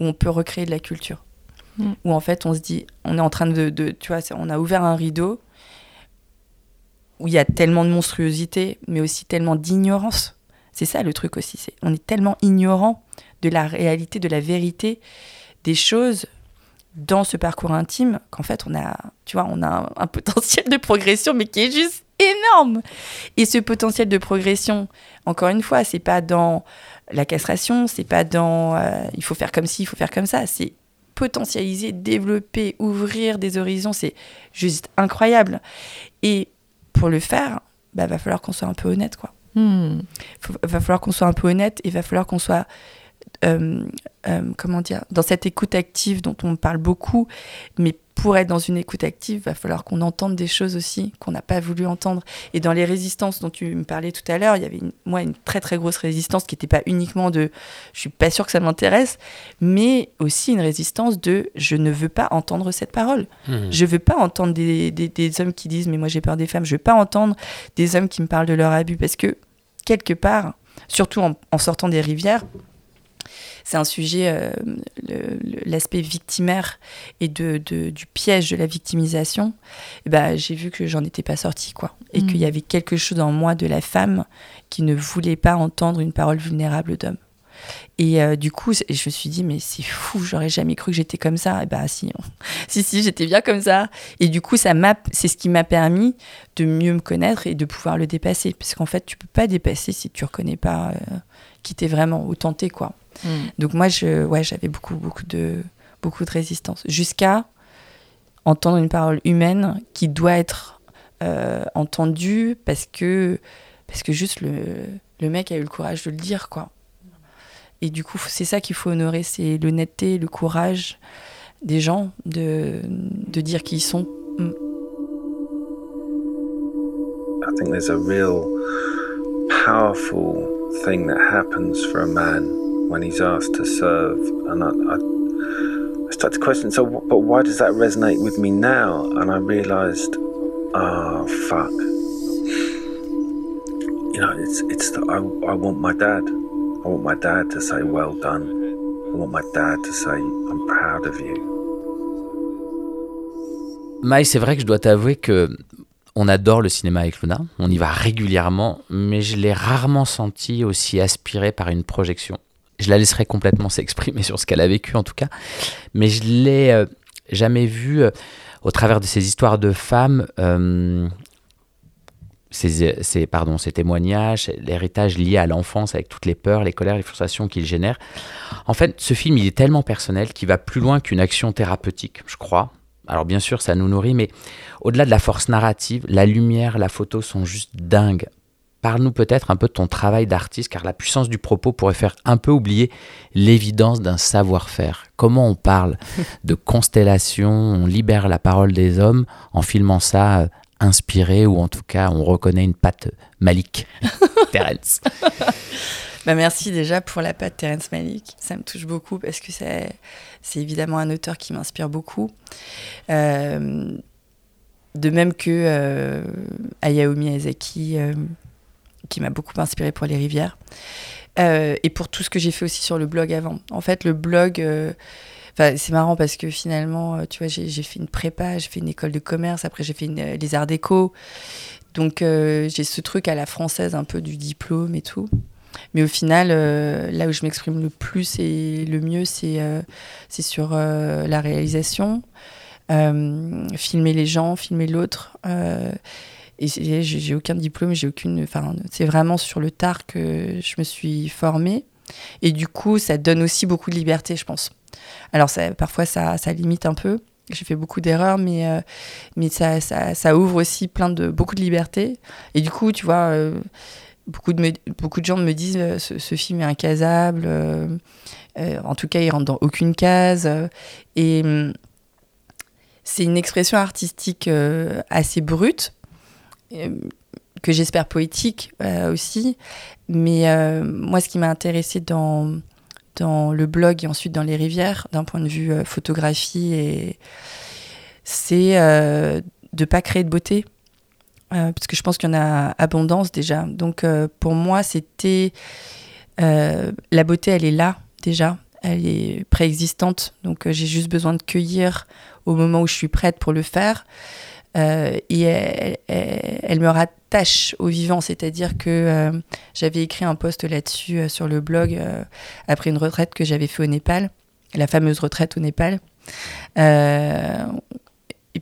où on peut recréer de la culture. Mm. Où en fait, on se dit, on est en train de, de- tu vois, on a ouvert un rideau où il y a tellement de monstruosité, mais aussi tellement d'ignorance. C'est ça le truc aussi, on est tellement ignorant de la réalité, de la vérité des choses dans ce parcours intime qu'en fait on a, tu vois, on a un, un potentiel de progression mais qui est juste énorme. Et ce potentiel de progression, encore une fois, c'est pas dans la castration, c'est pas dans euh, il faut faire comme ci, il faut faire comme ça, c'est potentialiser, développer, ouvrir des horizons, c'est juste incroyable. Et pour le faire, bah, va falloir qu'on soit un peu honnête, quoi. Hmm. Faut- va falloir qu'on soit un peu honnête et va falloir qu'on soit euh, euh, comment dire dans cette écoute active dont on parle beaucoup mais pour être dans une écoute active va falloir qu'on entende des choses aussi qu'on n'a pas voulu entendre et dans les résistances dont tu me parlais tout à l'heure il y avait une- moi une très très grosse résistance qui n'était pas uniquement de je suis pas sûre que ça m'intéresse mais aussi une résistance de je ne veux pas entendre cette parole Mhm. je veux pas entendre des, des- des hommes qui disent mais moi j'ai peur des femmes. Je veux pas entendre des hommes qui me parlent de leur abus parce que quelque part, surtout en, en sortant des rivières, c'est un sujet, euh, l'aspect victimaire et de, de- du piège de la victimisation. Ben, j'ai vu que j'en étais pas sortie quoi, et Mm. qu'il y avait quelque chose en moi de la femme qui ne voulait pas entendre une parole vulnérable d'homme. Et euh, du coup, je me suis dit, mais c'est fou, j'aurais jamais cru que j'étais comme ça. Et bah, si, si, si, j'étais bien comme ça. Et du coup, ça m'a, c'est ce qui m'a permis de mieux me connaître et de pouvoir le dépasser. Parce qu'en fait, tu peux pas dépasser si tu reconnais pas euh, qui t'es vraiment, ou tenter, quoi. Hmm. Donc moi, je, ouais, j'avais beaucoup, beaucoup de, beaucoup de résistance. Jusqu'à entendre une parole humaine qui doit être euh, entendue parce que, parce que juste le, le mec a eu le courage de le dire, quoi. Et du coup, c'est ça qu'il faut honorer, c'est l'honnêteté, le courage des gens de, de dire qui ils sont. I think there's a real powerful thing that happens for a man when he's asked to serve. And I, I, I start to question, so, but why does that resonate with me now? And I realized, ah, fuck. You know, it's, it's the, I, I want my dad. I want my dad to say, well done. I want my dad to say, I'm proud of you. Maï, c'est vrai que je dois t'avouer que on adore le cinéma avec Luna, on y va régulièrement, mais je l'ai rarement senti aussi aspiré par une projection. Je la laisserai complètement s'exprimer sur ce qu'elle a vécu en tout cas, mais je l'ai euh, jamais vue euh, au travers de ces histoires de femmes, euh, ces, ces- témoignages, l'héritage lié à l'enfance avec toutes les peurs, les colères, les frustrations qu'il génère. En fait, ce film, il est tellement personnel qu'il va plus loin qu'une action thérapeutique, je crois. Alors bien sûr, ça nous nourrit, mais au-delà de la force narrative, la lumière, la photo sont juste dingues. Parle-nous peut-être un peu de ton travail d'artiste, car la puissance du propos pourrait faire un peu oublier l'évidence d'un savoir-faire. Comment on parle de constellation, on libère la parole des hommes en filmant ça euh, inspiré, ou en tout cas on reconnaît une patte Malik, Terence. Bah merci déjà pour la patte Terrence Malick. Ça me touche beaucoup parce que c'est, c'est évidemment un auteur qui m'inspire beaucoup. Euh, de même que euh, Hayao Miyazaki, euh, qui m'a beaucoup inspiré pour Les Rivières. Euh, et pour tout ce que j'ai fait aussi sur le blog avant. En fait, le blog, euh, c'est marrant parce que finalement, euh, tu vois, j'ai, fait une prépa, j'ai fait une école de commerce, après j'ai fait les arts déco. Donc j'ai ce truc à la française un peu du diplôme et tout. Mais au final, là où je m'exprime le plus et le mieux, c'est sur la réalisation, filmer les gens, filmer l'autre. Et j'ai aucun diplôme, j'ai aucune. Enfin, c'est vraiment sur le tard que je me suis formée. Et du coup, ça donne aussi beaucoup de liberté, je pense. Alors, parfois, ça, limite un peu. J'ai fait beaucoup d'erreurs, mais, euh, mais ça, ça, ouvre aussi plein de, beaucoup de liberté. Et du coup, tu vois, euh, beaucoup, de me- beaucoup de gens me disent euh, ce, ce film est incasable. euh, en tout cas, il rentre dans aucune case. et hum, c'est une expression artistique assez brute, que j'espère poétique euh, aussi. Mais euh, moi, ce qui m'a intéressé dans, le blog et ensuite dans les rivières, d'un point de vue euh, photographie, c'est euh, de pas créer de beauté. Euh, parce que je pense qu'il y en a abondance déjà. Donc euh, pour moi, c'était euh, la beauté, elle est là déjà, elle est préexistante. Donc j'ai juste besoin de cueillir au moment où je suis prête pour le faire. Et elle, me rattache au vivant, c'est-à-dire que j'avais écrit un post là-dessus sur le blog après une retraite que j'avais fait au Népal, la fameuse retraite au Népal. Euh,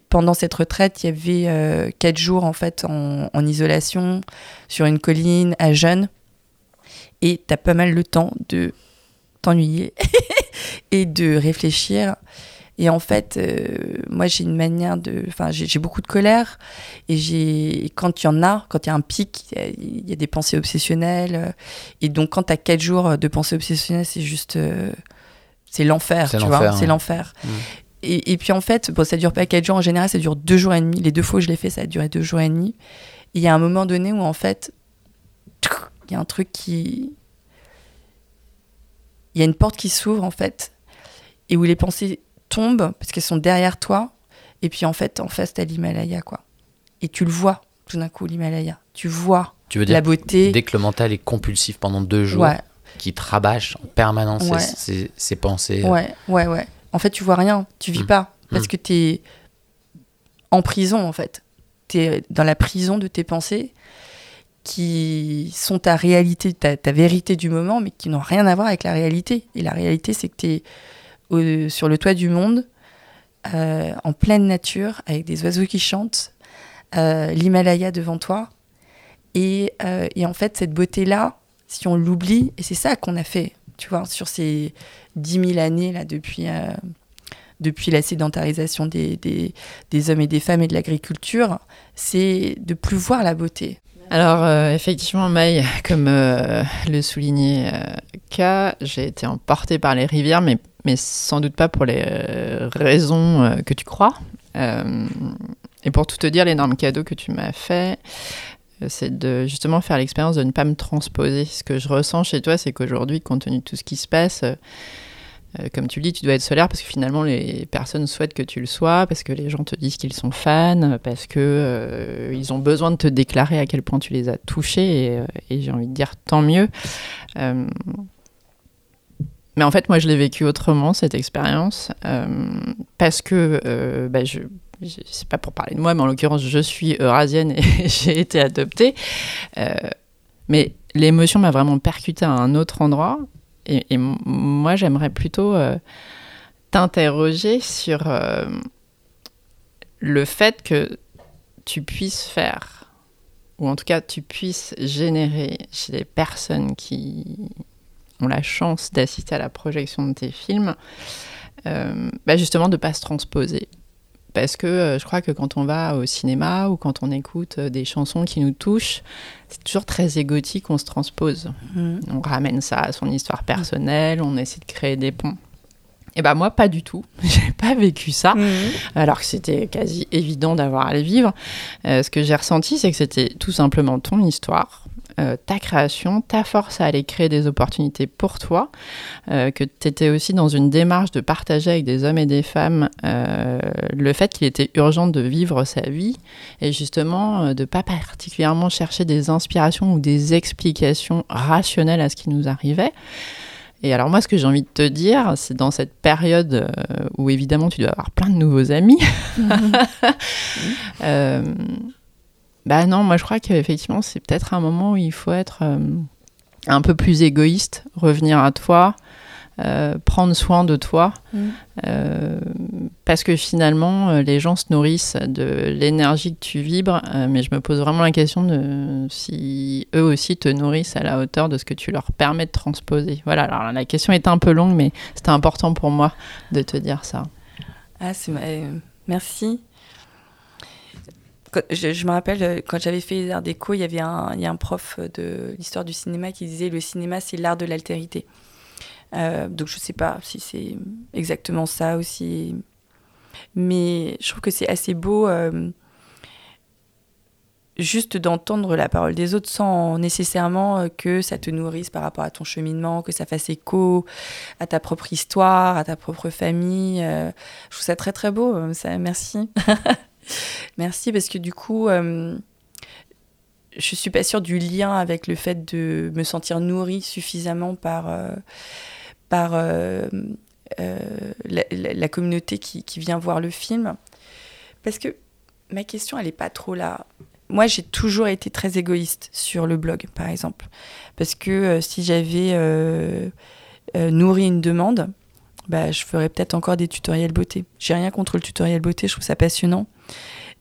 pendant cette retraite, il y avait euh, quatre jours en fait en, isolation sur une colline à Jeune. Et tu as pas mal le temps de t'ennuyer et de réfléchir. Et en fait, euh, moi j'ai une manière de. Enfin, j'ai beaucoup de colère. Et j'ai quand il y en a, quand il y a un pic, il y, y, a des pensées obsessionnelles. Et donc, quand tu as quatre jours de pensées obsessionnelles, c'est juste. Euh, c'est l'enfer, tu vois. C'est l'enfer. Mmh. Et, et, puis en fait, bon, ça dure pas 4 jours en général, ça dure 2 jours et demi. Les deux fois où je l'ai fait, ça a duré 2 jours et demi. Et il y a un moment donné où en fait, il y a un truc qui. Il y a une porte qui s'ouvre en fait, et où les pensées tombent parce qu'elles sont derrière toi. Et puis en fait, en face, t'as l'Himalaya quoi. Et tu le vois tout d'un coup, l'Himalaya. Tu vois tu veux dire, la beauté. Dès que le mental est compulsif pendant 2 jours, ouais. qui te rabâche en permanence Ouais. ses, pensées. Ouais, ouais, ouais. En fait, tu vois rien, tu vis Mm. pas. Parce Mm. que tu es en prison, en fait. Tu es dans la prison de tes pensées qui sont ta réalité, ta, ta vérité du moment, mais qui n'ont rien à voir avec la réalité. Et la réalité, c'est que tu es sur le toit du monde, euh, en pleine nature, avec des oiseaux qui chantent, euh, l'Himalaya devant toi. Et, euh, et en fait, cette beauté-là, si on l'oublie, et c'est ça qu'on a fait, tu vois, sur ces 10 000 années là, depuis, depuis la sédentarisation des, des, hommes et des femmes et de l'agriculture, c'est de plus voir la beauté. Alors, euh, effectivement, Maï, comme euh, le soulignait euh, K, j'ai été emportée par les rivières, mais, mais sans doute pas pour les raisons que tu crois. Et pour tout te dire, l'énorme cadeau que tu m'as fait, c'est de justement faire l'expérience de ne pas me transposer. Ce que je ressens chez toi, c'est qu'aujourd'hui, compte tenu de tout ce qui se passe, comme tu le dis, tu dois être solaire parce que finalement les personnes souhaitent que tu le sois, parce que les gens te disent qu'ils sont fans, parce que euh, ils ont besoin de te déclarer à quel point tu les as touchés, et, euh, j'ai envie de dire tant mieux. Euh, mais en fait, moi, je l'ai vécu autrement cette expérience euh, parce que euh, bah, je c'est pas pour parler de moi, mais en l'occurrence, je suis eurasienne et j'ai été adoptée. Euh, mais l'émotion m'a vraiment percutée à un autre endroit. Et, moi, j'aimerais plutôt euh, t'interroger sur euh, le fait que tu puisses faire, ou en tout cas, tu puisses générer chez les personnes qui ont la chance d'assister à la projection de tes films, euh, bah justement de ne pas se transposer parce que euh, je crois que quand on va au cinéma ou quand on écoute euh, des chansons qui nous touchent, c'est toujours très égotique, on se transpose. Mmh. On ramène ça à son histoire personnelle, on essaie de créer des ponts. Et ben moi, pas du tout. J'ai pas vécu ça, Mmh. alors que c'était quasi évident d'avoir à le vivre. Euh, ce que j'ai ressenti, c'est que c'était tout simplement ton histoire, euh, ta création, ta force à aller créer des opportunités pour toi, euh, que tu étais aussi dans une démarche de partager avec des hommes et des femmes euh, le fait qu'il était urgent de vivre sa vie et justement de pas particulièrement chercher des inspirations ou des explications rationnelles à ce qui nous arrivait. Et alors moi, ce que j'ai envie de te dire, c'est dans cette période où évidemment tu dois avoir plein de nouveaux amis. euh, bah non, moi je crois qu'effectivement c'est peut-être un moment où il faut être euh, un peu plus égoïste, revenir à toi, euh, prendre soin de toi, Mm. euh, parce que finalement les gens se nourrissent de l'énergie que tu vibres, mais je me pose vraiment la question de si eux aussi te nourrissent à la hauteur de ce que tu leur permets de transposer. Voilà, alors la question est un peu longue, mais c'était important pour moi de te dire ça. Ah, c'est euh, merci. Je, me rappelle, euh, quand j'avais fait les arts déco, il y avait un, prof de l'histoire du cinéma qui disait le cinéma, c'est l'art de l'altérité. Euh, donc je sais pas si c'est exactement ça aussi. Mais je trouve que c'est assez beau. euh, juste d'entendre la parole des autres sans nécessairement que ça te nourrisse par rapport à ton cheminement, que ça fasse écho à ta propre histoire, à ta propre famille. je trouve ça très très beau. Merci. merci parce que du coup, je suis pas sûre du lien avec le fait de me sentir nourrie suffisamment par, euh, par euh, euh, la, communauté qui, qui, vient voir le film. Parce que ma question, elle n'est pas trop là. Moi, j'ai toujours été très égoïste sur le blog, par exemple. Parce que si j'avais nourri une demande, bah, je ferais peut-être encore des tutoriels beauté. J'ai rien contre le tutoriel beauté, je trouve ça passionnant.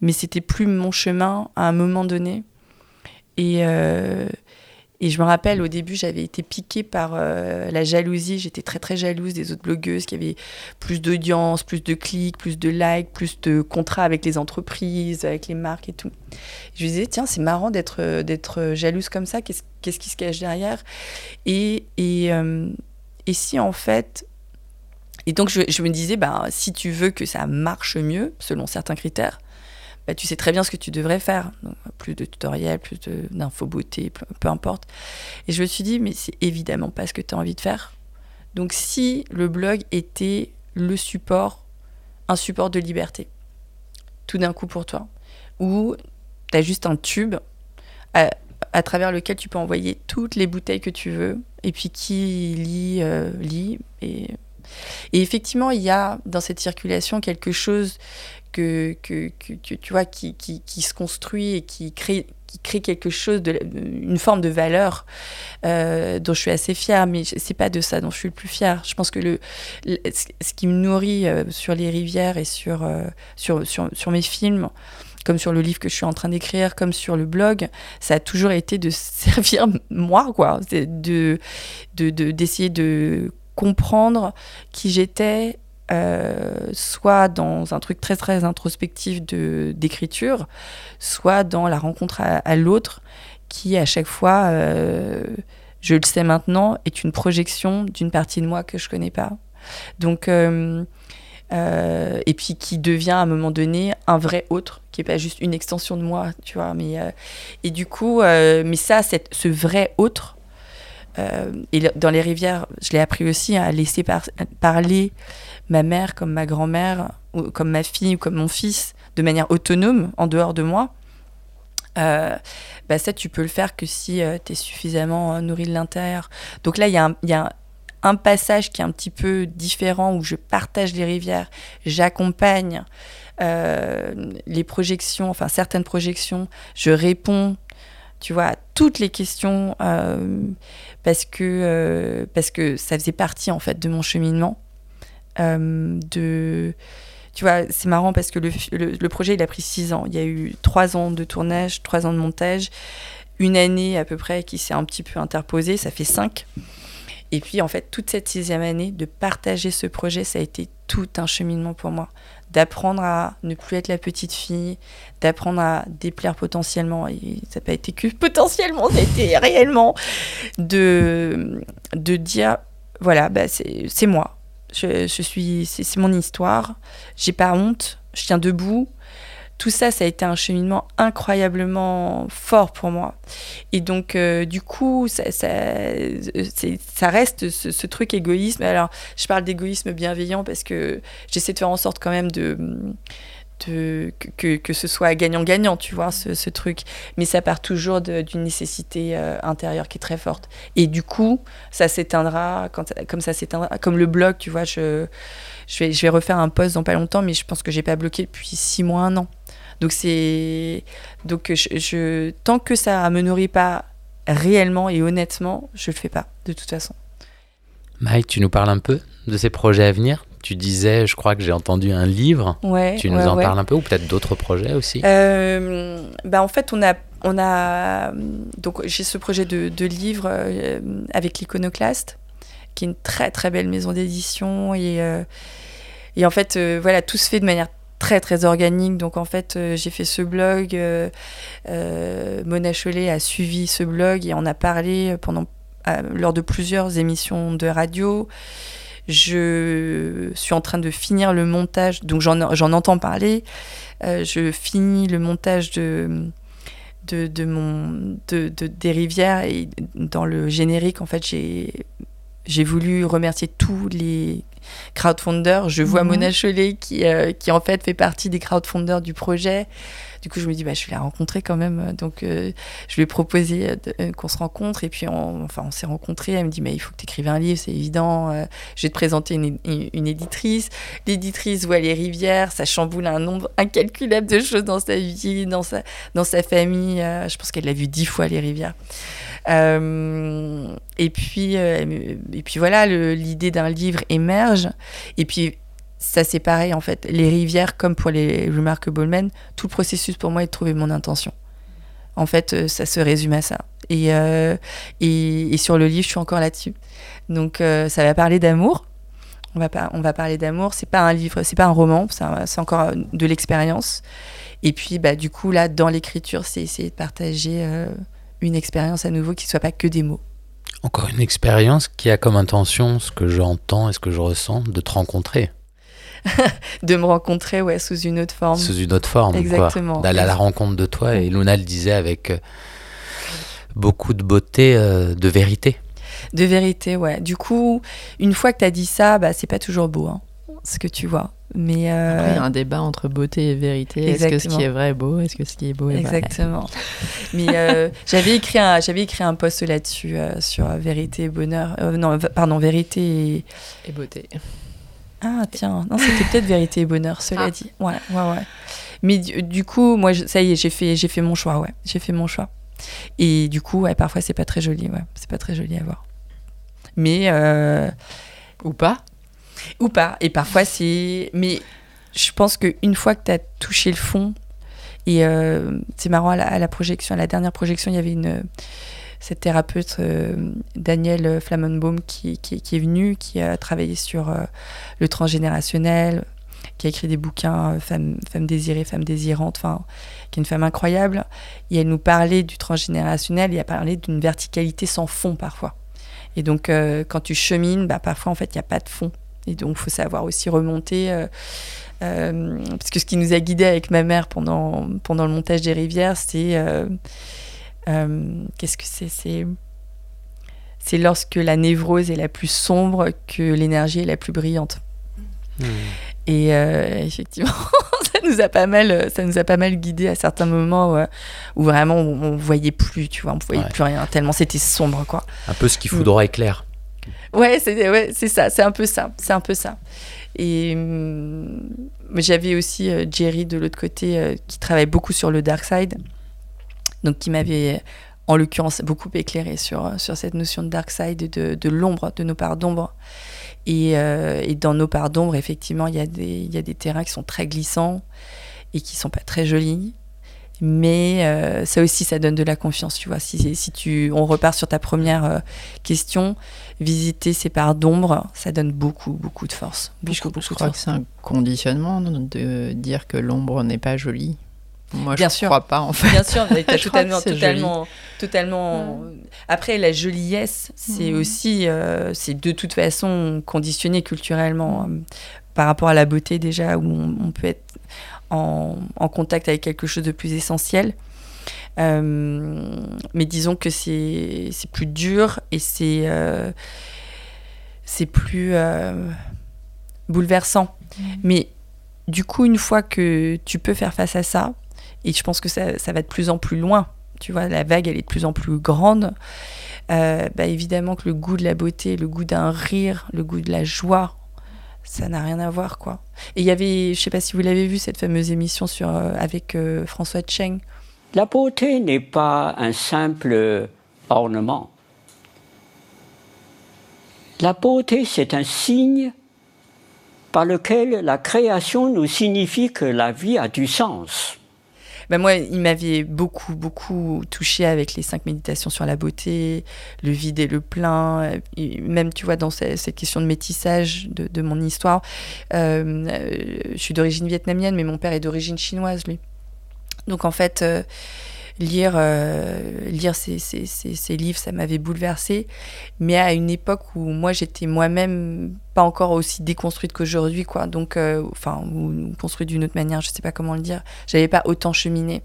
Mais c'était plus mon chemin à un moment donné et, euh, et je me rappelle, au début, j'avais été piquée par euh, la jalousie. J'étais très, très jalouse des autres blogueuses qui avaient plus d'audience, plus de clics, plus de likes, plus de contrats avec les entreprises, avec les marques et tout. Je me disais, tiens, c'est marrant d'être, d'être jalouse comme ça. Qu'est-ce, qu'est-ce qui se cache derrière? Et, et, euh, et si, en fait, et donc je, me disais, bah, si tu veux que ça marche mieux, selon certains critères, bah, tu sais très bien ce que tu devrais faire. plus de tutoriels, plus d'infos beauté, peu, importe. Et je me suis dit, mais c'est évidemment pas ce que tu as envie de faire. Donc si le blog était le support, un support de liberté, tout d'un coup pour toi, où tu as juste un tube à, travers lequel tu peux envoyer toutes les bouteilles que tu veux, et puis qui lit, euh, lit. Et, et effectivement, il y a dans cette circulation quelque chose que, que, tu vois, qui, qui, se construit et qui crée, qui crée quelque chose, de, une forme de valeur euh, dont je suis assez fière, mais c'est pas de ça dont je suis le plus fière. Je pense que le, ce qui me nourrit euh, sur les rivières et sur, euh, sur, sur, sur, mes films, comme sur le livre que je suis en train d'écrire, comme sur le blog, ça a toujours été de servir moi, quoi, de d'essayer de, de comprendre qui j'étais euh, soit dans un truc très très introspectif de d'écriture, soit dans la rencontre à, l'autre, qui à chaque fois, euh, je le sais maintenant, est une projection d'une partie de moi que je connais pas. Donc euh, et puis qui devient à un moment donné un vrai autre, qui est pas juste une extension de moi, tu vois. Mais et du coup, mais ça, cette, ce vrai autre. Et dans les rivières, je l'ai appris aussi à laisser parler ma mère, comme ma grand-mère, ou comme ma fille ou comme mon fils, de manière autonome, en dehors de moi, euh, bah ça, tu peux le faire que si euh, tu es suffisamment euh, nourri de l'intérieur. Donc là, il y, y, a un passage qui est un petit peu différent où je partage les rivières, j'accompagne les projections, enfin certaines projections, je réponds, tu vois, à toutes les questions parce, que, parce que ça faisait partie en fait de mon cheminement. Euh, de tu vois, c'est marrant parce que le, le, projet, il a pris six ans. Il y a eu trois ans de tournage, trois ans de montage, une année à peu près qui s'est un petit peu interposée, ça fait cinq. Et puis, en fait, toute cette sixième année, de partager ce projet, ça a été tout un cheminement pour moi. D'apprendre à ne plus être la petite fille, d'apprendre à déplaire potentiellement, et ça n'a pas été que potentiellement, ça a été réellement, de, de dire, voilà, bah c'est moi, je, suis, c'est mon histoire. J'ai pas honte. Je tiens debout. Tout ça, ça a été un cheminement incroyablement fort pour moi. Et donc, euh, du coup, ça, ça, ça reste ce, ce, truc égoïsme. Alors, je parle d'égoïsme bienveillant parce que j'essaie de faire en sorte quand même de que, que, ce soit gagnant-gagnant, tu vois, ce, truc. Mais ça part toujours d'une nécessité euh, intérieure qui est très forte. Et du coup, ça s'éteindra, comme ça s'éteindra, comme le blog, tu vois, je, je, vais, je vais refaire un post dans pas longtemps, mais je pense que j'ai pas bloqué depuis six mois, un an. Donc c'est, donc je, tant que ça me nourrit pas réellement et honnêtement, je le fais pas, de toute façon. Mike, tu nous parles un peu de ces projets à venir? Tu disais, je crois que j'ai entendu un livre. Ouais, tu nous en parles un peu ou peut-être d'autres projets aussi? Euh, bah En fait, on a, on a donc j'ai ce projet de, de livre euh, avec l'Iconoclaste, qui est une très très belle maison d'édition et, euh, et en fait, voilà, tout se fait de manière très très organique. Donc en fait, j'ai fait ce blog. Mona Chollet a suivi ce blog et on a parlé pendant lors de plusieurs émissions de radio. Je suis en train de finir le montage, donc j'en entends parler. Euh, je finis le montage de, de, mon, de- des rivières et dans le générique, en fait, j'ai, j'ai voulu remercier tous les crowdfunders. Je vois Mhm. Mona Chollet qui, euh, qui, en fait, fait partie des crowdfunders du projet. Du coup, je me dis, bah, je vais la rencontrer quand même. Donc, euh, je lui ai proposé euh, qu'on se rencontre. Et puis, on, enfin, on s'est rencontrés. Elle me dit, mais il faut que tu écrives un livre, c'est évident. Euh, je vais te présenter une, éditrice. L'éditrice voit les rivières. Ça chamboule un nombre incalculable de choses dans sa vie, dans sa, dans sa famille. Je pense qu'elle l'a vu dix fois, les rivières. Et, puis, et puis voilà, l'idée d'un livre émerge. Et puis, ça c'est pareil en fait. Les rivières, comme pour les Remarkable Men, tout le processus pour moi est de trouver mon intention. En fait, euh, ça se résume à ça. Et, euh, et, et sur le livre, je suis encore là-dessus. Donc, euh, ça va parler d'amour. On va, pas, on va parler d'amour. C'est pas un livre, c'est pas un roman, c'est encore de l'expérience. Et puis, bah, du coup, là, dans l'écriture, c'est essayer de partager une expérience à nouveau qui soit pas que des mots. Encore une expérience qui a comme intention, ce que j'entends et ce que je ressens, de te rencontrer De me rencontrer ouais, sous une autre forme. sous une autre forme. quoi. Exactement. D'aller à la rencontre de toi. Et Luna le disait avec euh, beaucoup de beauté, euh, de vérité. De vérité, ouais. Du coup, une fois que tu as dit ça, bah, c'est pas toujours beau, hein, ce que tu vois. Mais euh, Après, il y a un débat entre beauté et vérité. Est-ce que ce qui est vrai est beau? Est-ce que ce qui est beau est vrai? Exactement. Mais euh, j'avais écrit un, j'avais écrit un post là-dessus euh, sur vérité et bonheur. Euh, non, pardon, vérité et Et beauté. Ah tiens, non, c'était peut-être vérité et bonheur. Cela Ah. dit, ouais, ouais, ouais. Mais du, du coup, moi, je- ça y est, j'ai fait, j'ai fait mon choix, ouais. J'ai fait mon choix. Et du coup, ouais, parfois, c'est pas très joli, ouais. C'est pas très joli à voir. Mais euh, Ou pas Ou pas. Et parfois, c'est. Mais je pense qu'une fois que tu as touché le fond, et euh, c'est marrant, à la, à la projection, à la dernière projection, il y avait une. Cette thérapeute, euh, Danielle Flamanbaum, qui, est venue, qui a travaillé sur euh, le transgénérationnel, qui a écrit des bouquins, euh, Femmes Femme désirée, Femme désirante, enfin, qui est une femme incroyable. Et elle nous parlait du transgénérationnel et elle parlait d'une verticalité sans fond parfois. Et donc, quand tu chemines, bah, parfois, en fait, il n'y a pas de fond. Et donc, il faut savoir aussi remonter. euh, parce que ce qui nous a guidés avec ma mère pendant, pendant le montage des rivières, c'est. Euh, euh, Qu'est-ce que c'est? C'est. C'est lorsque la névrose est la plus sombre que l'énergie est la plus brillante. Et euh, effectivement, ça nous a pas mal, ça nous a pas mal guidé à certains moments où, où vraiment on, on voyait plus, tu vois, on voyait Ouais. plus rien tellement c'était sombre, quoi. Un peu ce qui foudroie éclair. Ouais, c'est ouais, c'est ça, c'est un peu ça, c'est un peu ça. Et mais j'avais aussi euh, Jerry de l'autre côté euh, qui travaille beaucoup sur le dark side, donc qui m'avait en l'occurrence beaucoup éclairé sur sur cette notion de dark side, et de, de l'ombre, de nos parts d'ombre. Et, euh, et dans nos parts d'ombre, effectivement, il y a des y a des terrains qui sont très glissants et qui sont pas très jolis. Mais euh, ça aussi, ça donne de la confiance, tu vois. Si, si tu, on repart sur ta première euh, question, visiter ces parts d'ombre, ça donne beaucoup, beaucoup de force. Je, Beaucoup, je de crois que c'est un conditionnement de dire que l'ombre n'est pas jolie. Moi, Bien je sûr. crois pas en fait. Bien sûr, mais totalement, totalement, totalement. Après, la joliesse, c'est Mhm. aussi, euh, c'est de toute façon conditionné culturellement euh, par rapport à la beauté déjà, où on, on peut être en, en contact avec quelque chose de plus essentiel. Euh, mais disons que c'est plus dur et c'est euh, c'est plus euh, bouleversant. Mais du coup, une fois que tu peux faire face à ça, et je pense que ça, ça va de plus en plus loin, tu vois, la vague, elle est de plus en plus grande, euh, bah, évidemment que le goût de la beauté, le goût d'un rire, le goût de la joie, ça n'a rien à voir, quoi. Et il y avait, je sais pas si vous l'avez vu, cette fameuse émission sur, euh, avec euh, François Cheng, La beauté n'est pas un simple ornement. La beauté, c'est un signe par lequel la création nous signifie que la vie a du sens. Bah moi, il m'avait beaucoup, beaucoup touché avec les cinq méditations sur la beauté, le vide et le plein. même, tu vois, dans ce- cette question de métissage de, de mon histoire, euh, euh, je suis d'origine vietnamienne, mais mon père est d'origine chinoise, lui. Donc, en fait, euh, lire, euh, lire ces, ces, ces, livres, ça m'avait bouleversée. Mais à une époque où moi, j'étais moi-même pas encore aussi déconstruite qu'aujourd'hui, quoi. Donc, euh, enfin, ou construite d'une autre manière, je sais pas comment le dire. J'avais pas autant cheminé.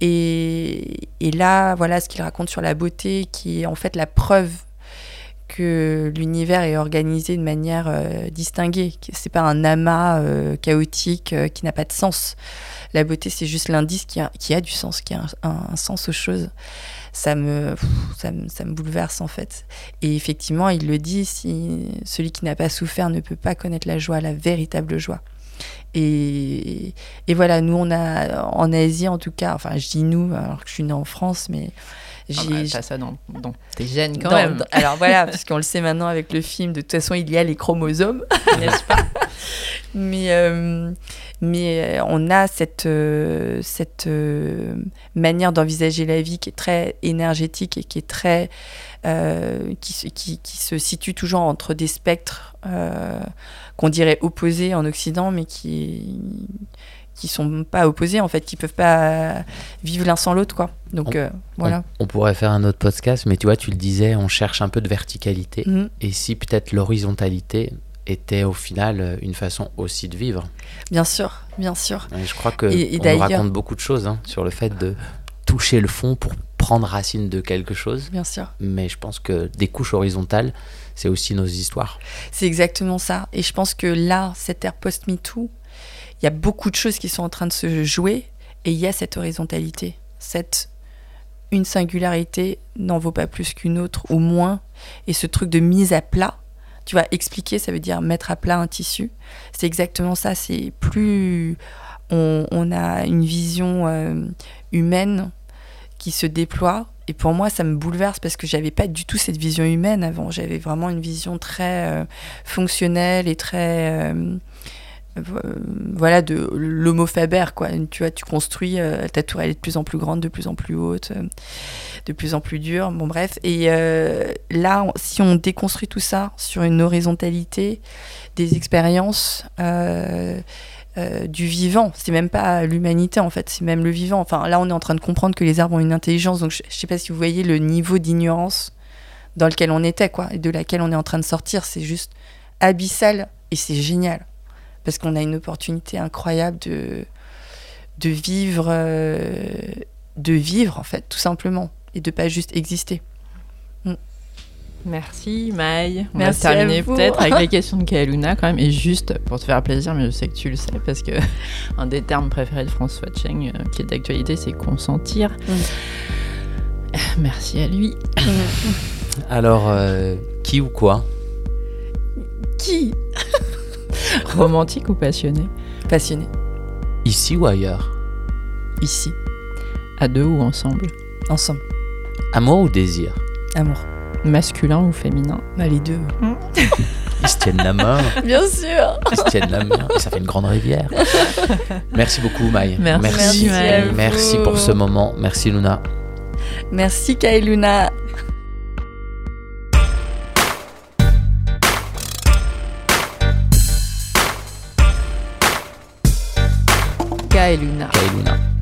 Et, et là, voilà ce qu'il raconte sur la beauté, qui est en fait la preuve que l'univers est organisé de manière euh, distinguée. C'est pas un amas euh, chaotique euh, qui n'a pas de sens. La beauté, c'est juste l'indice qui a, du sens, qui a un, sens aux choses. Ça me, ça, me, bouleverse en fait. Et effectivement, il le dit, celui qui n'a pas souffert ne peut pas connaître la joie, la véritable joie. Et, et voilà, nous, on a en Asie en tout cas, enfin, je dis nous, alors que je suis née en France, mais Ah j'ai. bah, t'as ça dans, dans tes gènes quand Dans- même. dans- alors voilà, parce qu'on le sait maintenant avec le film, de toute façon, il y a les chromosomes, n'est-ce pas? Mais, euh, mais euh, on a cette, euh, cette euh, manière d'envisager la vie qui est très énergétique et qui est très. qui, se- qui, qui se situe toujours entre des spectres qu'on dirait opposés en Occident, mais qui qui sont pas opposés en fait, qui peuvent pas vivre l'un sans l'autre quoi. Donc On- euh, voilà. On, on pourrait faire un autre podcast, mais tu vois, tu le disais, on cherche un peu de verticalité. Mhm. Et si peut-être l'horizontalité était au final une façon aussi de vivre. Bien sûr, bien sûr. Et je crois que Et- et on nous raconte beaucoup de choses hein, sur le fait de toucher le fond pour prendre racine de quelque chose. Bien sûr. Mais je pense que des couches horizontales, c'est aussi nos histoires. C'est exactement ça. Et je pense que là, cette ère post-MeToo, il y a beaucoup de choses qui sont en train de se jouer et il y a cette horizontalité. Cette une singularité n'en vaut pas plus qu'une autre, ou moins. Et ce truc de mise à plat, tu vois, expliquer, ça veut dire mettre à plat un tissu. C'est exactement ça. C'est plus on, a une vision euh, humaine qui se déploie. Et pour moi, ça me bouleverse parce que j'avais pas du tout cette vision humaine avant. J'avais vraiment une vision très euh, fonctionnelle et très euh, voilà de l'homo faber quoi. Tu vois, tu construis euh, ta tour elle est de plus en plus grande, de plus en plus haute, euh, de plus en plus dure. Bon bref. Et euh, là, si on déconstruit tout ça sur une horizontalité, des expériences. du vivant, c'est même pas l'humanité en fait, c'est même le vivant. Enfin là on est en train de comprendre que les arbres ont une intelligence, donc je, je sais pas si vous voyez le niveau d'ignorance dans lequel on était quoi, et de laquelle on est en train de sortir, c'est juste abyssal et c'est génial parce qu'on a une opportunité incroyable de de vivre, euh, de vivre en fait tout simplement et de pas juste exister. Merci Maï. On Merci va terminer peut-être avec les questions de Kaeluna quand même. Et juste pour te faire plaisir, mais je sais que tu le sais parce que un des termes préférés de François Cheng euh, qui est d'actualité, c'est consentir. Merci à lui. Alors, euh, qui ou quoi? Qui? Romantique ou passionné Passionné Ici ou ailleurs ici À deux ou ensemble ensemble Amour ou désir amour. Masculin ou féminin Bah, les deux. Ils se tiennent la main, Bien sûr. ils se tiennent la main, et ça fait une grande rivière. Merci beaucoup, Maï. Merci, Merci vous. Merci pour ce moment. Merci, Luna. Merci Kailuna. Kaeluna. Kailuna.